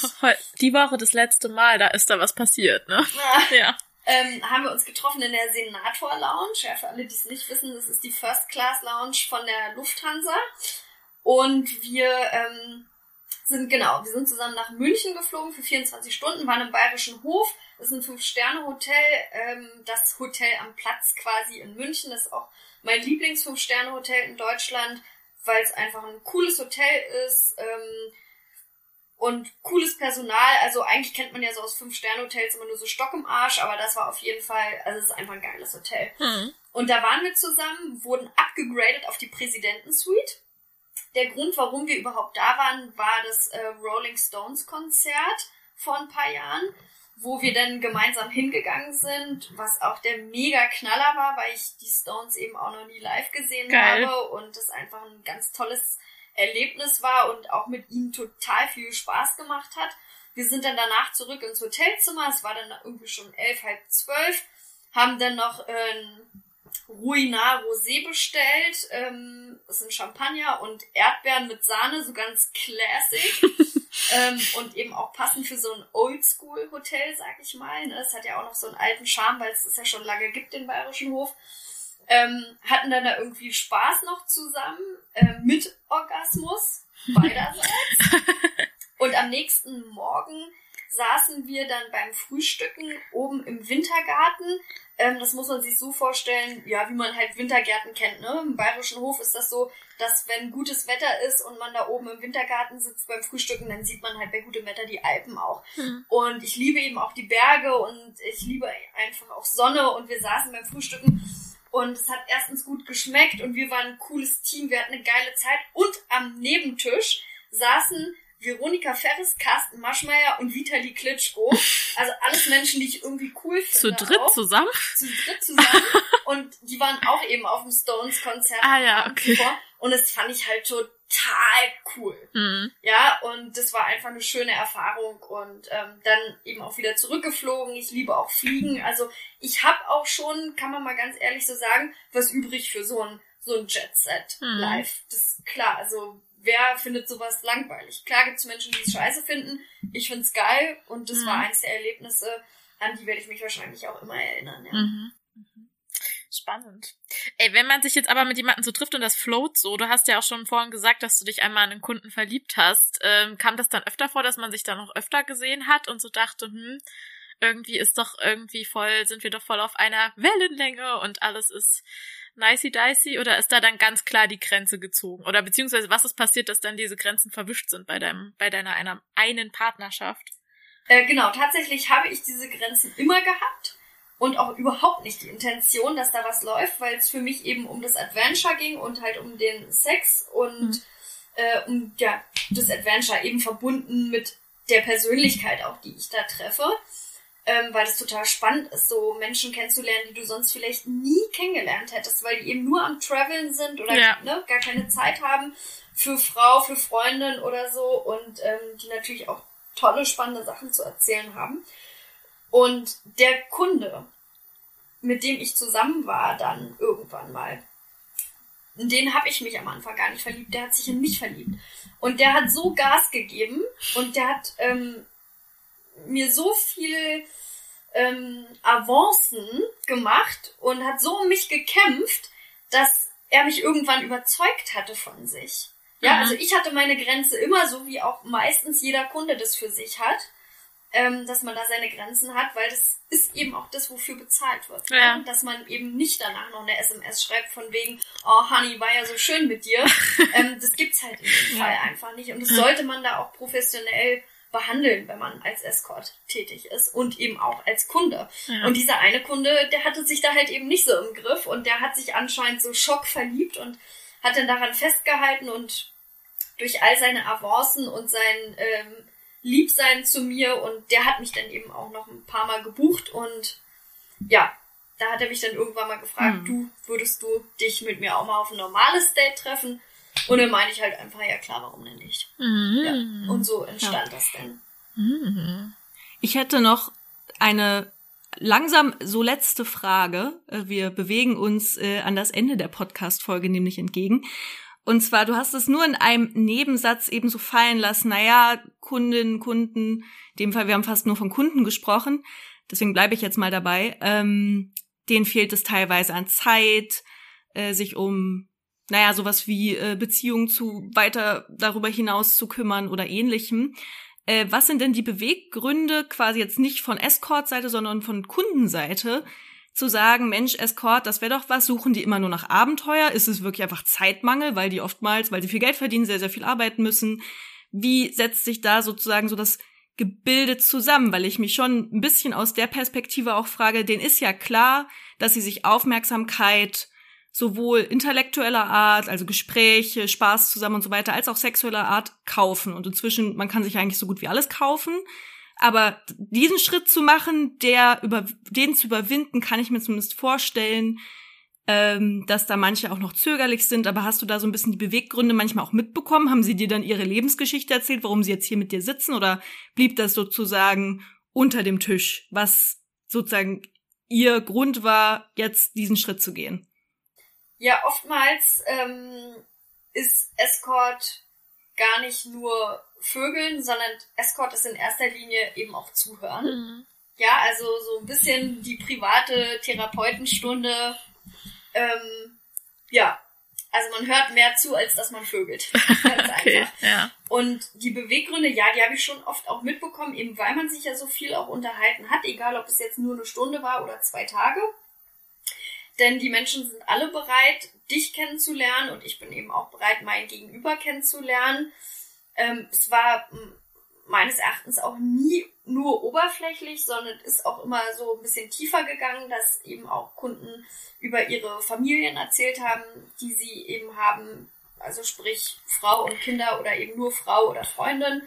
die Woche das letzte Mal, da ist da was passiert, ne? Ja. ja. Ähm, haben wir uns getroffen in der Senator Lounge. Ja, für alle, die es nicht wissen, das ist die First Class Lounge von der Lufthansa. Und wir ähm, sind, genau, wir sind zusammen nach München geflogen für 24 Stunden, waren im Bayerischen Hof. Das ist ein Fünf-Sterne-Hotel, ähm, das Hotel am Platz quasi in München. Das ist auch mein Lieblings-Fünf-Sterne-Hotel in Deutschland, weil es einfach ein cooles Hotel ist ähm, und cooles Personal. Also eigentlich kennt man ja so aus Fünf-Sterne-Hotels immer nur so Stock im Arsch, aber das war auf jeden Fall, also es ist einfach ein geiles Hotel. Mhm. Und da waren wir zusammen, wurden abgegradet auf die Präsidentensuite. Der Grund, warum wir überhaupt da waren, war das äh, Rolling Stones Konzert vor ein paar Jahren wo wir dann gemeinsam hingegangen sind, was auch der mega Knaller war, weil ich die Stones eben auch noch nie live gesehen Geil. habe und es einfach ein ganz tolles Erlebnis war und auch mit ihnen total viel Spaß gemacht hat. Wir sind dann danach zurück ins Hotelzimmer, es war dann irgendwie schon elf, halb zwölf, haben dann noch ein Ruinar Rosé bestellt, ähm, das sind Champagner und Erdbeeren mit Sahne, so ganz classic. ähm, und eben auch passend für so ein Oldschool-Hotel, sag ich mal. Ne? Es hat ja auch noch so einen alten Charme, weil es es ja schon lange gibt, den Bayerischen Hof. Ähm, hatten dann da irgendwie Spaß noch zusammen, äh, mit Orgasmus beiderseits. und am nächsten Morgen saßen wir dann beim Frühstücken oben im Wintergarten. Ähm, das muss man sich so vorstellen, ja, wie man halt Wintergärten kennt. Ne? Im Bayerischen Hof ist das so, dass wenn gutes Wetter ist und man da oben im Wintergarten sitzt beim Frühstücken, dann sieht man halt bei gutem Wetter die Alpen auch. Mhm. Und ich liebe eben auch die Berge und ich liebe einfach auch Sonne und wir saßen beim Frühstücken und es hat erstens gut geschmeckt und wir waren ein cooles Team, wir hatten eine geile Zeit und am Nebentisch saßen Veronika Ferris, Carsten Maschmeyer und Vitali Klitschko. Also alles Menschen, die ich irgendwie cool finde. Zu dritt auch. zusammen? Zu dritt zusammen. und die waren auch eben auf dem Stones-Konzert. Ah ja, okay. Und das fand ich halt total cool. Mhm. Ja, und das war einfach eine schöne Erfahrung. Und ähm, dann eben auch wieder zurückgeflogen. Ich liebe auch Fliegen. Also ich habe auch schon, kann man mal ganz ehrlich so sagen, was übrig für so ein so ein Jet Set mhm. live. Das ist klar. Also wer findet sowas langweilig? Klar gibt es Menschen, die es scheiße finden. Ich find's geil und das mhm. war eins der Erlebnisse, an die werde ich mich wahrscheinlich auch immer erinnern. Ja. Mhm. Spannend. Ey, wenn man sich jetzt aber mit jemandem so trifft und das float so, du hast ja auch schon vorhin gesagt, dass du dich einmal an einen Kunden verliebt hast, ähm, kam das dann öfter vor, dass man sich da noch öfter gesehen hat und so dachte, hm, irgendwie ist doch irgendwie voll, sind wir doch voll auf einer Wellenlänge und alles ist nicey dicey oder ist da dann ganz klar die Grenze gezogen? Oder beziehungsweise was ist passiert, dass dann diese Grenzen verwischt sind bei deinem, bei deiner einer einen Partnerschaft? Äh, genau, tatsächlich habe ich diese Grenzen immer gehabt und auch überhaupt nicht die Intention, dass da was läuft, weil es für mich eben um das Adventure ging und halt um den Sex und mhm. äh, um ja, das Adventure eben verbunden mit der Persönlichkeit auch, die ich da treffe ähm, weil es total spannend ist, so Menschen kennenzulernen, die du sonst vielleicht nie kennengelernt hättest, weil die eben nur am Traveln sind oder ja. ne, gar keine Zeit haben für Frau, für Freundin oder so und ähm, die natürlich auch tolle, spannende Sachen zu erzählen haben. Und der Kunde, mit dem ich zusammen war, dann irgendwann mal, in den habe ich mich am Anfang gar nicht verliebt, der hat sich in mich verliebt. Und der hat so Gas gegeben und der hat ähm, mir so viel ähm, Avancen gemacht und hat so um mich gekämpft, dass er mich irgendwann überzeugt hatte von sich. Ja, mhm. also ich hatte meine Grenze immer so, wie auch meistens jeder Kunde das für sich hat, ähm, dass man da seine Grenzen hat, weil das ist eben auch das, wofür bezahlt wird. Ja. Ne? Dass man eben nicht danach noch eine SMS schreibt von wegen, oh Honey, war ja so schön mit dir. ähm, das gibt's halt in dem Fall einfach nicht. Und das sollte man da auch professionell behandeln, wenn man als Escort tätig ist und eben auch als Kunde. Ja. Und dieser eine Kunde, der hatte sich da halt eben nicht so im Griff und der hat sich anscheinend so schockverliebt und hat dann daran festgehalten und durch all seine Avancen und sein ähm, Liebsein zu mir und der hat mich dann eben auch noch ein paar Mal gebucht und ja, da hat er mich dann irgendwann mal gefragt, mhm. du, würdest du dich mit mir auch mal auf ein normales Date treffen? Und dann meine ich halt einfach, ja klar, warum denn nicht? Mhm. Ja. Und so entstand ja. das dann. Mhm. Ich hätte noch eine langsam so letzte Frage. Äh, wir bewegen uns äh, an das Ende der Podcast-Folge nämlich entgegen. Und zwar, du hast es nur in einem Nebensatz eben so fallen lassen. Naja, Kundinnen, Kunden, in dem Fall, wir haben fast nur von Kunden gesprochen. Deswegen bleibe ich jetzt mal dabei. Ähm, denen fehlt es teilweise an Zeit, äh, sich um naja, sowas wie äh, Beziehungen zu weiter darüber hinaus zu kümmern oder ähnlichem. Äh, was sind denn die Beweggründe, quasi jetzt nicht von Escort-Seite, sondern von Kundenseite, zu sagen, Mensch, Escort, das wäre doch was, suchen die immer nur nach Abenteuer? Ist es wirklich einfach Zeitmangel, weil die oftmals, weil sie viel Geld verdienen, sehr, sehr viel arbeiten müssen? Wie setzt sich da sozusagen so das Gebilde zusammen? Weil ich mich schon ein bisschen aus der Perspektive auch frage, denen ist ja klar, dass sie sich Aufmerksamkeit sowohl intellektueller Art, also Gespräche, Spaß zusammen und so weiter, als auch sexueller Art kaufen. Und inzwischen, man kann sich eigentlich so gut wie alles kaufen. Aber diesen Schritt zu machen, der über den zu überwinden, kann ich mir zumindest vorstellen, ähm, dass da manche auch noch zögerlich sind. Aber hast du da so ein bisschen die Beweggründe manchmal auch mitbekommen? Haben sie dir dann ihre Lebensgeschichte erzählt, warum sie jetzt hier mit dir sitzen? Oder blieb das sozusagen unter dem Tisch, was sozusagen ihr Grund war, jetzt diesen Schritt zu gehen? Ja, oftmals ähm, ist Escort gar nicht nur Vögeln, sondern Escort ist in erster Linie eben auch Zuhören. Mhm. Ja, also so ein bisschen die private Therapeutenstunde. Ähm, ja, also man hört mehr zu, als dass man vögelt. Ganz okay, einfach. Ja. Und die Beweggründe, ja, die habe ich schon oft auch mitbekommen, eben weil man sich ja so viel auch unterhalten hat, egal ob es jetzt nur eine Stunde war oder zwei Tage. Denn die Menschen sind alle bereit, dich kennenzulernen und ich bin eben auch bereit, mein Gegenüber kennenzulernen. Ähm, es war meines Erachtens auch nie nur oberflächlich, sondern ist auch immer so ein bisschen tiefer gegangen, dass eben auch Kunden über ihre Familien erzählt haben, die sie eben haben, also sprich Frau und Kinder oder eben nur Frau oder Freundin.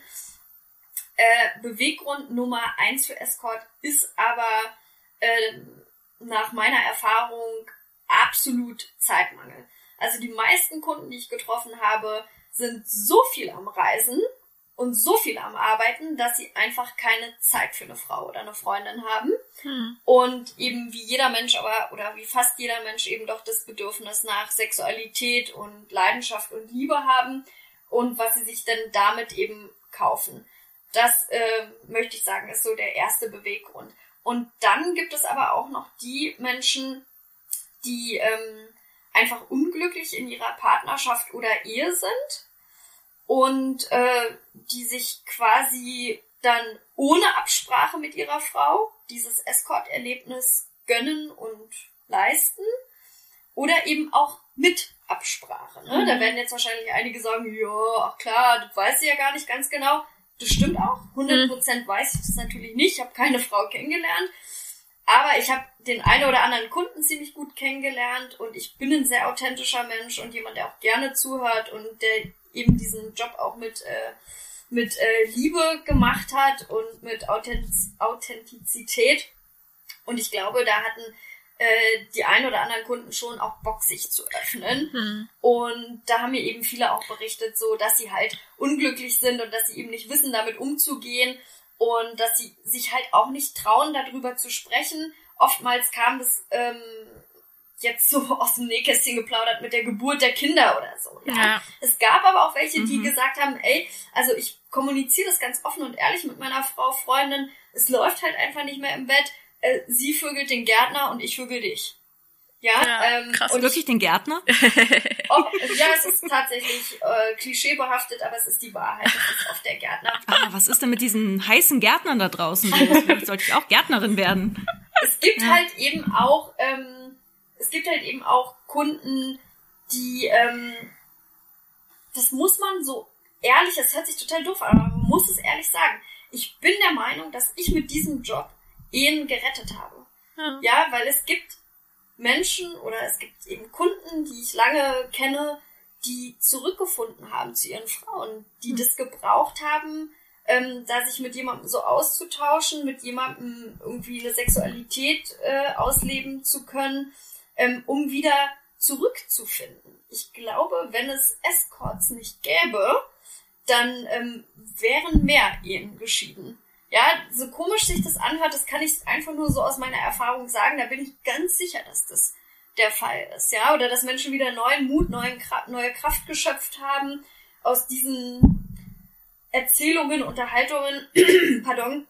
Äh, Beweggrund Nummer eins für Escort ist aber äh, nach meiner Erfahrung absolut Zeitmangel. Also die meisten Kunden, die ich getroffen habe, sind so viel am Reisen, und so viel am Arbeiten, dass sie einfach keine Zeit für eine Frau oder eine Freundin haben. Hm. Und eben wie jeder Mensch aber, oder wie fast jeder Mensch eben doch das Bedürfnis nach Sexualität und Leidenschaft und Liebe haben und was sie sich denn damit eben kaufen. Das äh, möchte ich sagen, ist so der erste Beweggrund. Und dann gibt es aber auch noch die Menschen, die ähm, einfach unglücklich in ihrer Partnerschaft oder Ehe sind und äh, die sich quasi dann ohne Absprache mit ihrer Frau dieses Escort-Erlebnis gönnen und leisten oder eben auch mit Absprache. Ne? Mhm. Da werden jetzt wahrscheinlich einige sagen, ja, ach klar, du weißt ja gar nicht ganz genau. Das stimmt auch. 100% mhm. weiß ich das natürlich nicht. Ich habe keine Frau kennengelernt. Aber ich habe den einen oder anderen Kunden ziemlich gut kennengelernt und ich bin ein sehr authentischer Mensch und jemand, der auch gerne zuhört und der eben diesen Job auch mit, äh, mit äh, Liebe gemacht hat und mit Authentiz Authentizität. Und ich glaube, da hatten äh, die ein oder anderen Kunden schon auch Bock, sich zu öffnen. Hm. Und da haben mir eben viele auch berichtet, so dass sie halt unglücklich sind und dass sie eben nicht wissen, damit umzugehen und dass sie sich halt auch nicht trauen, darüber zu sprechen. Oftmals kam das ähm, jetzt so aus dem Nähkästchen geplaudert mit der Geburt der Kinder oder so. Ja. ja. Es gab aber auch welche, die mhm. gesagt haben, ey, also ich kommuniziere das ganz offen und ehrlich mit meiner Frau, Freundin, es läuft halt einfach nicht mehr im Bett. Äh, sie vögelt den Gärtner und ich vögel dich. Ja, ja ähm, krass. Und wirklich den Gärtner? Oh, ja, es ist tatsächlich äh, klischeebehaftet, aber es ist die Wahrheit. Es ist oft der Gärtner. Ah, was ist denn mit diesen heißen Gärtnern da draußen? Vielleicht sollte ich auch Gärtnerin werden. Es gibt ja. halt eben auch ähm, es gibt halt eben auch Kunden, die, ähm, das muss man so ehrlich, das hört sich total doof an, aber man muss es ehrlich sagen. Ich bin der Meinung, dass ich mit diesem Job Ehen gerettet habe. Ja, ja weil es gibt Menschen oder es gibt eben Kunden, die ich lange kenne, die zurückgefunden haben zu ihren Frauen, die hm. das gebraucht haben, ähm, da sich mit jemandem so auszutauschen, mit jemandem irgendwie eine Sexualität äh, ausleben zu können, ähm, um wieder zurückzufinden. Ich glaube, wenn es Escorts nicht gäbe, dann ähm, wären mehr Ehen geschieden. Ja, so komisch sich das anhört, das kann ich einfach nur so aus meiner Erfahrung sagen. Da bin ich ganz sicher, dass das der Fall ist. Ja, oder dass Menschen wieder neuen Mut, neuen, neue Kraft geschöpft haben aus diesen Erzählungen, Unterhaltungen, pardon,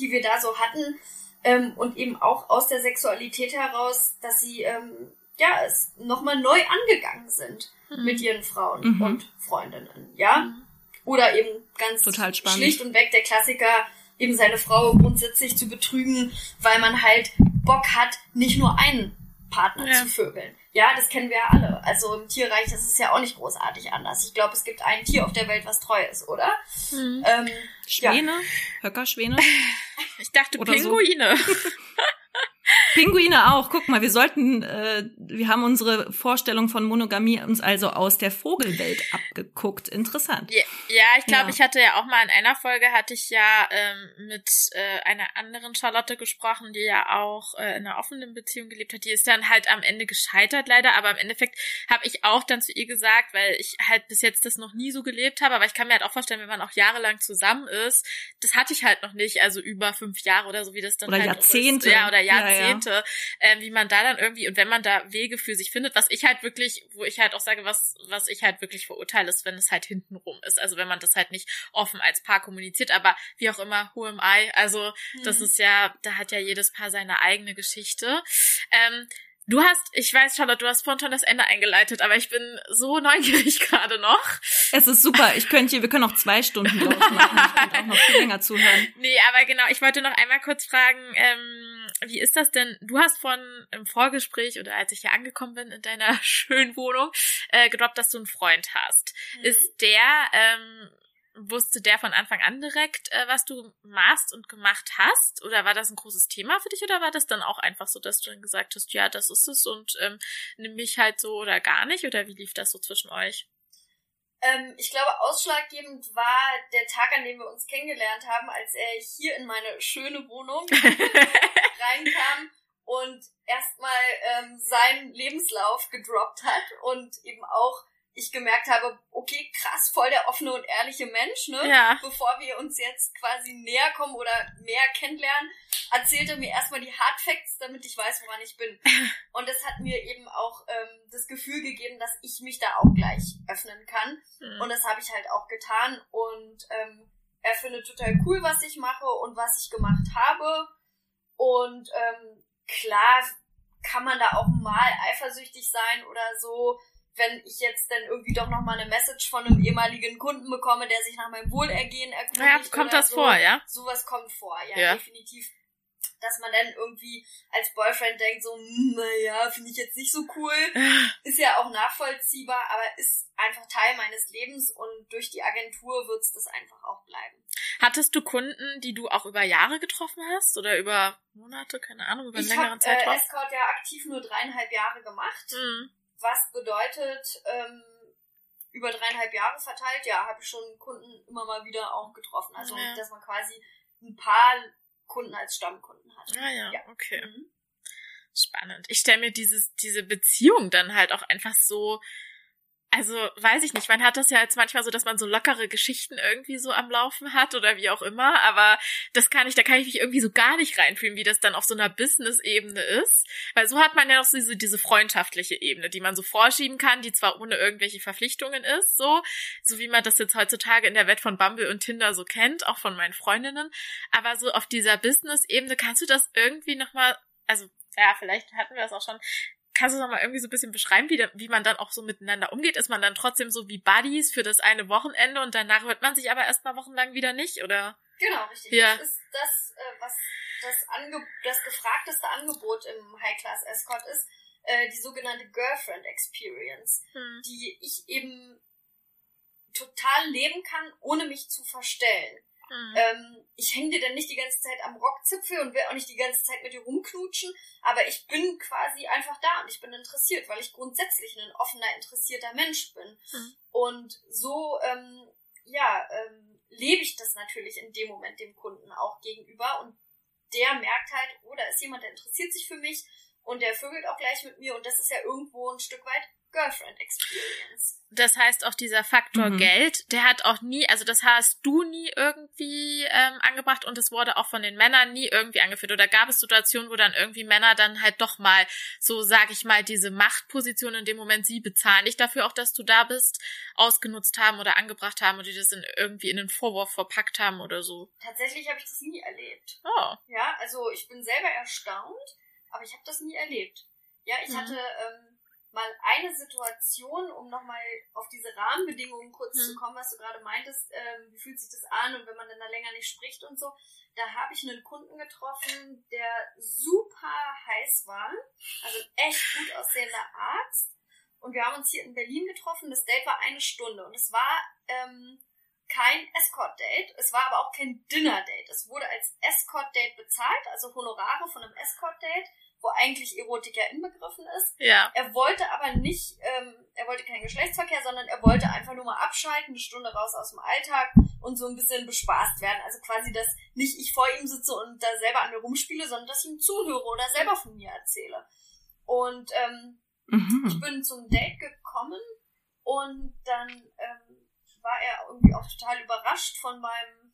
die wir da so hatten ähm, und eben auch aus der Sexualität heraus, dass sie ähm, ja es nochmal neu angegangen sind mhm. mit ihren Frauen mhm. und Freundinnen, ja. Mhm. Oder eben ganz Total spannend. schlicht und weg der Klassiker, eben seine Frau grundsätzlich zu betrügen, weil man halt Bock hat, nicht nur einen Partner ja. zu vögeln. Ja, das kennen wir ja alle. Also im Tierreich ist es ja auch nicht großartig anders. Ich glaube, es gibt ein Tier auf der Welt, was treu ist, oder? Mhm. Ähm, Schwäne? Ja. Höckerschwäne? Ich dachte Oder Pinguine. So. Pinguine auch. Guck mal, wir sollten, äh, wir haben unsere Vorstellung von Monogamie uns also aus der Vogelwelt abgeguckt. Interessant. Ja, ja ich glaube, ja. ich hatte ja auch mal in einer Folge hatte ich ja ähm, mit äh, einer anderen Charlotte gesprochen, die ja auch äh, in einer offenen Beziehung gelebt hat. Die ist dann halt am Ende gescheitert leider, aber im Endeffekt habe ich auch dann zu ihr gesagt, weil ich halt bis jetzt das noch nie so gelebt habe, aber ich kann mir halt auch vorstellen, wenn man auch jahrelang zusammen ist, das hatte ich halt noch nicht, also über fünf Jahre oder so, wie das dann oder halt Jahrzehnte. Ist. Ja, oder Jahrzehnte. Ja, ja. Leute, äh, wie man da dann irgendwie, und wenn man da Wege für sich findet, was ich halt wirklich, wo ich halt auch sage, was, was ich halt wirklich verurteile, ist, wenn es halt hintenrum ist. Also wenn man das halt nicht offen als Paar kommuniziert, aber wie auch immer, who am I? Also, mhm. das ist ja, da hat ja jedes Paar seine eigene Geschichte. Ähm, Du hast, ich weiß, Charlotte, du hast spontan das Ende eingeleitet, aber ich bin so neugierig gerade noch. Es ist super. Ich könnte hier, wir können noch zwei Stunden draus machen. Ich könnte auch noch viel länger zuhören. Nee, aber genau, ich wollte noch einmal kurz fragen, ähm, wie ist das denn? Du hast von im Vorgespräch oder als ich hier angekommen bin in deiner schönen Wohnung, äh, gedroppt, dass du einen Freund hast. Mhm. Ist der, ähm, wusste der von Anfang an direkt, äh, was du machst und gemacht hast? Oder war das ein großes Thema für dich? Oder war das dann auch einfach so, dass du dann gesagt hast, ja, das ist es und ähm, nimm mich halt so oder gar nicht? Oder wie lief das so zwischen euch? Ähm, ich glaube, ausschlaggebend war der Tag, an dem wir uns kennengelernt haben, als er hier in meine schöne Wohnung reinkam und erstmal ähm, seinen Lebenslauf gedroppt hat und eben auch ich gemerkt habe, okay, krass, voll der offene und ehrliche Mensch, ne? Ja. Bevor wir uns jetzt quasi näher kommen oder mehr kennenlernen, erzählte mir erstmal die Hard Facts, damit ich weiß, woran ich bin. Und das hat mir eben auch ähm, das Gefühl gegeben, dass ich mich da auch gleich öffnen kann. Mhm. Und das habe ich halt auch getan. Und ähm, er findet total cool, was ich mache und was ich gemacht habe. Und ähm, klar kann man da auch mal eifersüchtig sein oder so wenn ich jetzt dann irgendwie doch nochmal eine Message von einem ehemaligen Kunden bekomme, der sich nach meinem Wohlergehen erkundigt. Ja, kommt das so. vor, ja? Sowas kommt vor, ja, ja, definitiv. Dass man dann irgendwie als Boyfriend denkt, so, hm, naja, finde ich jetzt nicht so cool. ist ja auch nachvollziehbar, aber ist einfach Teil meines Lebens und durch die Agentur wird es das einfach auch bleiben. Hattest du Kunden, die du auch über Jahre getroffen hast? Oder über Monate, keine Ahnung, über einen ich längeren hab, Zeitraum? Ich habe äh, Escort ja aktiv nur dreieinhalb Jahre gemacht. Mhm was bedeutet, ähm, über dreieinhalb Jahre verteilt, ja, habe ich schon Kunden immer mal wieder auch getroffen. Also, ja. dass man quasi ein paar Kunden als Stammkunden hat. Ah ja, ja. okay. Mhm. Spannend. Ich stelle mir dieses, diese Beziehung dann halt auch einfach so also weiß ich nicht, man hat das ja jetzt manchmal so, dass man so lockere Geschichten irgendwie so am Laufen hat oder wie auch immer, aber das kann ich, da kann ich mich irgendwie so gar nicht reinfühlen, wie das dann auf so einer Business-Ebene ist, weil so hat man ja noch so diese, diese freundschaftliche Ebene, die man so vorschieben kann, die zwar ohne irgendwelche Verpflichtungen ist, so, so wie man das jetzt heutzutage in der Welt von Bumble und Tinder so kennt, auch von meinen Freundinnen, aber so auf dieser Business-Ebene kannst du das irgendwie nochmal, also ja, vielleicht hatten wir das auch schon, kannst du noch mal irgendwie so ein bisschen beschreiben, wie, wie man dann auch so miteinander umgeht? Ist man dann trotzdem so wie Buddies für das eine Wochenende und danach hört man sich aber erstmal wochenlang wieder nicht, oder? Genau, richtig. Ja. Das ist das, äh, was das, Ange das gefragteste Angebot im High-Class Escort ist, äh, die sogenannte Girlfriend Experience, hm. die ich eben total leben kann, ohne mich zu verstellen. Mhm. Ähm, ich hänge dir dann nicht die ganze Zeit am Rockzipfel und will auch nicht die ganze Zeit mit dir rumknutschen, aber ich bin quasi einfach da und ich bin interessiert, weil ich grundsätzlich ein offener, interessierter Mensch bin. Mhm. Und so, ähm, ja, ähm, lebe ich das natürlich in dem Moment dem Kunden auch gegenüber und der merkt halt, oh, da ist jemand, der interessiert sich für mich und der vögelt auch gleich mit mir und das ist ja irgendwo ein Stück weit Girlfriend Experience. Das heißt auch dieser Faktor mhm. Geld, der hat auch nie, also das hast du nie irgendwie ähm, angebracht und es wurde auch von den Männern nie irgendwie angeführt. Oder gab es Situationen, wo dann irgendwie Männer dann halt doch mal so, sag ich mal, diese Machtposition in dem Moment, sie bezahlen dich dafür auch, dass du da bist, ausgenutzt haben oder angebracht haben und die das in, irgendwie in den Vorwurf verpackt haben oder so? Tatsächlich habe ich das nie erlebt. Oh. Ja, also ich bin selber erstaunt, aber ich habe das nie erlebt. Ja, ich mhm. hatte ähm, mal eine Situation, um nochmal auf diese Rahmenbedingungen kurz hm. zu kommen, was du gerade meintest, ähm, wie fühlt sich das an und wenn man dann da länger nicht spricht und so. Da habe ich einen Kunden getroffen, der super heiß war, also echt gut aussehender Arzt. Und wir haben uns hier in Berlin getroffen. Das Date war eine Stunde und es war ähm, kein Escort-Date. Es war aber auch kein Dinner-Date. Es wurde als Escort-Date bezahlt, also Honorare von einem Escort-Date wo eigentlich Erotik ja inbegriffen ist. Ja. Er wollte aber nicht, ähm, er wollte keinen Geschlechtsverkehr, sondern er wollte einfach nur mal abschalten, eine Stunde raus aus dem Alltag und so ein bisschen bespaßt werden. Also quasi, dass nicht ich vor ihm sitze und da selber an mir rumspiele, sondern dass ich ihm zuhöre oder selber von mir erzähle. Und ähm, mhm. ich bin zum Date gekommen und dann ähm, war er irgendwie auch total überrascht von meinem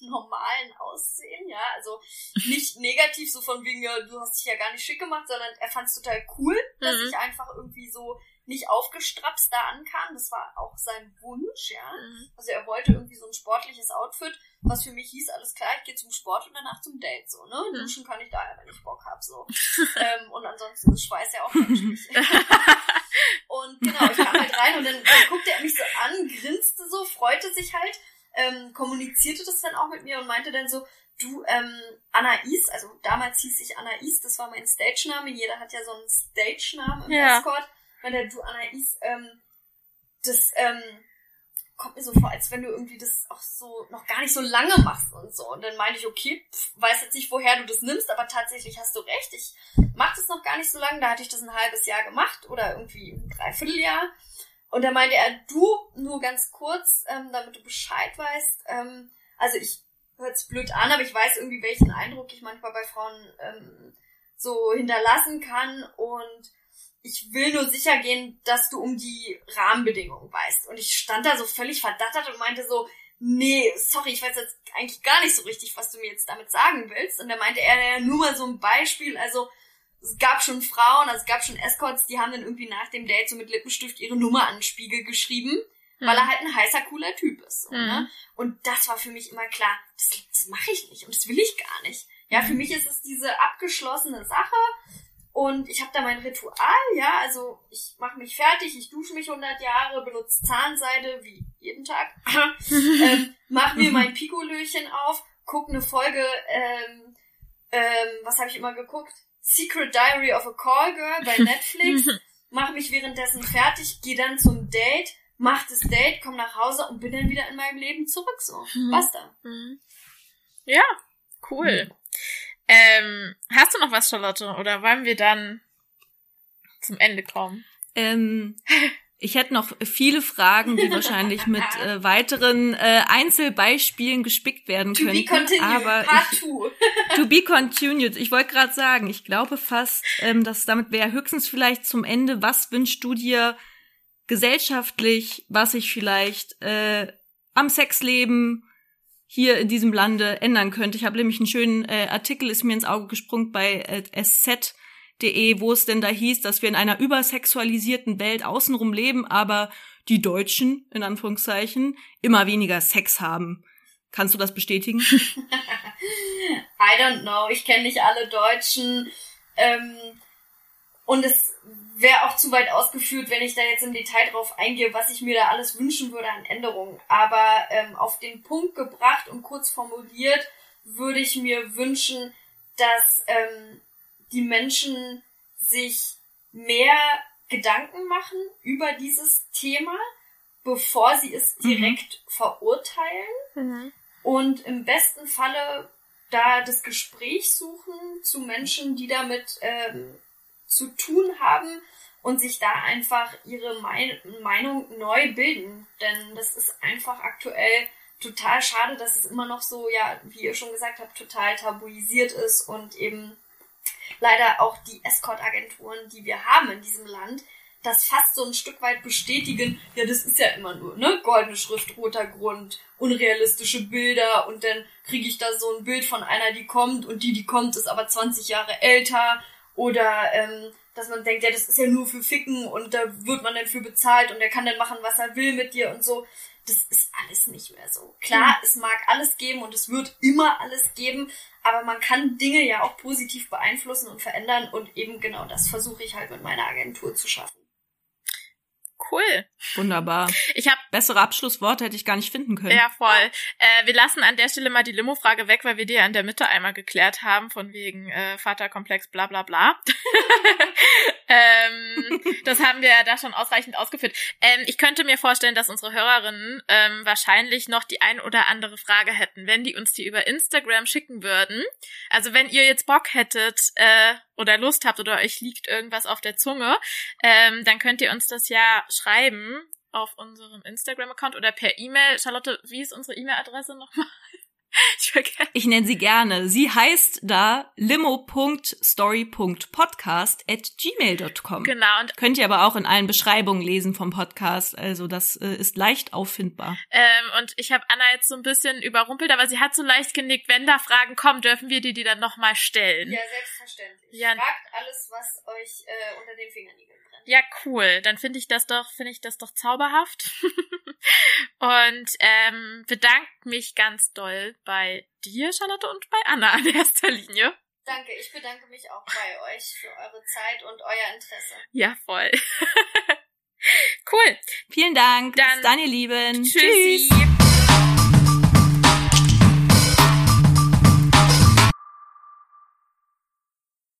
normalen Aussehen, ja, also nicht negativ so von wegen, ja, du hast dich ja gar nicht schick gemacht, sondern er fand es total cool, dass mhm. ich einfach irgendwie so nicht aufgestrapst da ankam. Das war auch sein Wunsch, ja. Mhm. Also er wollte irgendwie so ein sportliches Outfit, was für mich hieß, alles klar, ich gehe zum Sport und danach zum Date, so, ne? Mhm. Duschen kann ich da, wenn ich Bock hab, so. ähm, und ansonsten ist Schweiß ja auch menschlich. und genau, ich kam halt rein und dann, dann guckte er mich so an, grinste so, freute sich halt, ähm, kommunizierte das dann auch mit mir und meinte dann so, du, ähm, Anais, also damals hieß ich Anais, das war mein Stage-Name, jeder hat ja so einen Stage-Namen im ja. Escort der du Anais, ähm, das ähm, kommt mir so vor, als wenn du irgendwie das auch so noch gar nicht so lange machst und so. Und dann meine ich, okay, pff, weiß jetzt nicht, woher du das nimmst, aber tatsächlich hast du recht. Ich mach das noch gar nicht so lange. Da hatte ich das ein halbes Jahr gemacht oder irgendwie ein Dreivierteljahr. Und da meinte er, du, nur ganz kurz, ähm, damit du Bescheid weißt. Ähm, also ich hört's blöd an, aber ich weiß irgendwie, welchen Eindruck ich manchmal bei Frauen ähm, so hinterlassen kann. Und ich will nur sicher gehen, dass du um die Rahmenbedingungen weißt. Und ich stand da so völlig verdattert und meinte so, nee, sorry, ich weiß jetzt eigentlich gar nicht so richtig, was du mir jetzt damit sagen willst. Und da meinte er ja nur mal so ein Beispiel, also es gab schon Frauen, also es gab schon Escorts, die haben dann irgendwie nach dem Date so mit Lippenstift ihre Nummer an den Spiegel geschrieben, hm. weil er halt ein heißer, cooler Typ ist. So, hm. ne? Und das war für mich immer klar, das, das mache ich nicht und das will ich gar nicht. Ja, für hm. mich ist es diese abgeschlossene Sache und ich habe da mein Ritual, ja, also ich mache mich fertig, ich dusche mich 100 Jahre, benutze Zahnseide, wie jeden Tag, ähm, mache mir mein Pikolöchen auf, gucke eine Folge, ähm, ähm, was habe ich immer geguckt? Secret Diary of a Call Girl bei Netflix, mache mich währenddessen fertig, gehe dann zum Date, mach das Date, komm nach Hause und bin dann wieder in meinem Leben zurück, so. Mhm. Basta. Mhm. Ja, cool. Mhm. Ähm, hast du noch was, Charlotte? Oder wollen wir dann zum Ende kommen? Ähm, ich hätte noch viele Fragen, die wahrscheinlich mit äh, weiteren äh, Einzelbeispielen gespickt werden to könnten. To be continued, aber part ich, two. to be continued. Ich wollte gerade sagen, ich glaube fast, ähm, dass damit wäre höchstens vielleicht zum Ende, was wünschst du dir gesellschaftlich, was ich vielleicht äh, am Sexleben hier in diesem Lande ändern könnte. Ich habe nämlich einen schönen äh, Artikel, ist mir ins Auge gesprungen bei äh, sz.de, wo es denn da hieß, dass wir in einer übersexualisierten Welt außenrum leben, aber die Deutschen, in Anführungszeichen, immer weniger Sex haben. Kannst du das bestätigen? I don't know. Ich kenne nicht alle Deutschen. Ähm, und es wäre auch zu weit ausgeführt, wenn ich da jetzt im Detail drauf eingehe, was ich mir da alles wünschen würde an Änderungen. Aber ähm, auf den Punkt gebracht und kurz formuliert würde ich mir wünschen, dass ähm, die Menschen sich mehr Gedanken machen über dieses Thema, bevor sie es mhm. direkt mhm. verurteilen mhm. und im besten Falle da das Gespräch suchen zu Menschen, die damit ähm, zu tun haben und sich da einfach ihre Meinung neu bilden. Denn das ist einfach aktuell total schade, dass es immer noch so, ja, wie ihr schon gesagt habt, total tabuisiert ist und eben leider auch die Escort-Agenturen, die wir haben in diesem Land, das fast so ein Stück weit bestätigen, ja, das ist ja immer nur, ne, goldene Schrift, roter Grund, unrealistische Bilder und dann kriege ich da so ein Bild von einer, die kommt und die, die kommt, ist aber 20 Jahre älter oder ähm, dass man denkt, ja, das ist ja nur für Ficken und da wird man dann für bezahlt und er kann dann machen, was er will mit dir und so. Das ist alles nicht mehr so. Klar, es mag alles geben und es wird immer alles geben, aber man kann Dinge ja auch positiv beeinflussen und verändern und eben genau das versuche ich halt mit meiner Agentur zu schaffen. Cool. Wunderbar. Ich habe bessere Abschlussworte hätte ich gar nicht finden können. Ja, voll. Äh, wir lassen an der Stelle mal die Limo-Frage weg, weil wir die ja in der Mitte einmal geklärt haben, von wegen äh, Vaterkomplex, bla bla bla. ähm, das haben wir ja da schon ausreichend ausgeführt. Ähm, ich könnte mir vorstellen, dass unsere Hörerinnen ähm, wahrscheinlich noch die ein oder andere Frage hätten, wenn die uns die über Instagram schicken würden. Also wenn ihr jetzt Bock hättet äh, oder Lust habt oder euch liegt irgendwas auf der Zunge, ähm, dann könnt ihr uns das ja schreiben auf unserem Instagram-Account oder per E-Mail. Charlotte, wie ist unsere E-Mail-Adresse nochmal? Ich, ich nenne sie gerne. Sie heißt da limo.story.podcast at gmail.com. Genau. Und Könnt ihr aber auch in allen Beschreibungen lesen vom Podcast. Also das äh, ist leicht auffindbar. Ähm, und ich habe Anna jetzt so ein bisschen überrumpelt, aber sie hat so leicht genickt, wenn da Fragen kommen, dürfen wir dir die dann nochmal stellen. Ja, selbstverständlich. Ja. Fragt alles, was euch äh, unter den Fingernägeln brennt. Ja, cool. Dann finde ich das doch, finde ich das doch zauberhaft. und ähm, bedanke mich ganz doll bei dir, Charlotte, und bei Anna in erster Linie. Danke, ich bedanke mich auch bei euch für eure Zeit und euer Interesse. Ja, voll. cool. Vielen Dank. Dann Bis dann, ihr Lieben. Tschüssi. Tschüss.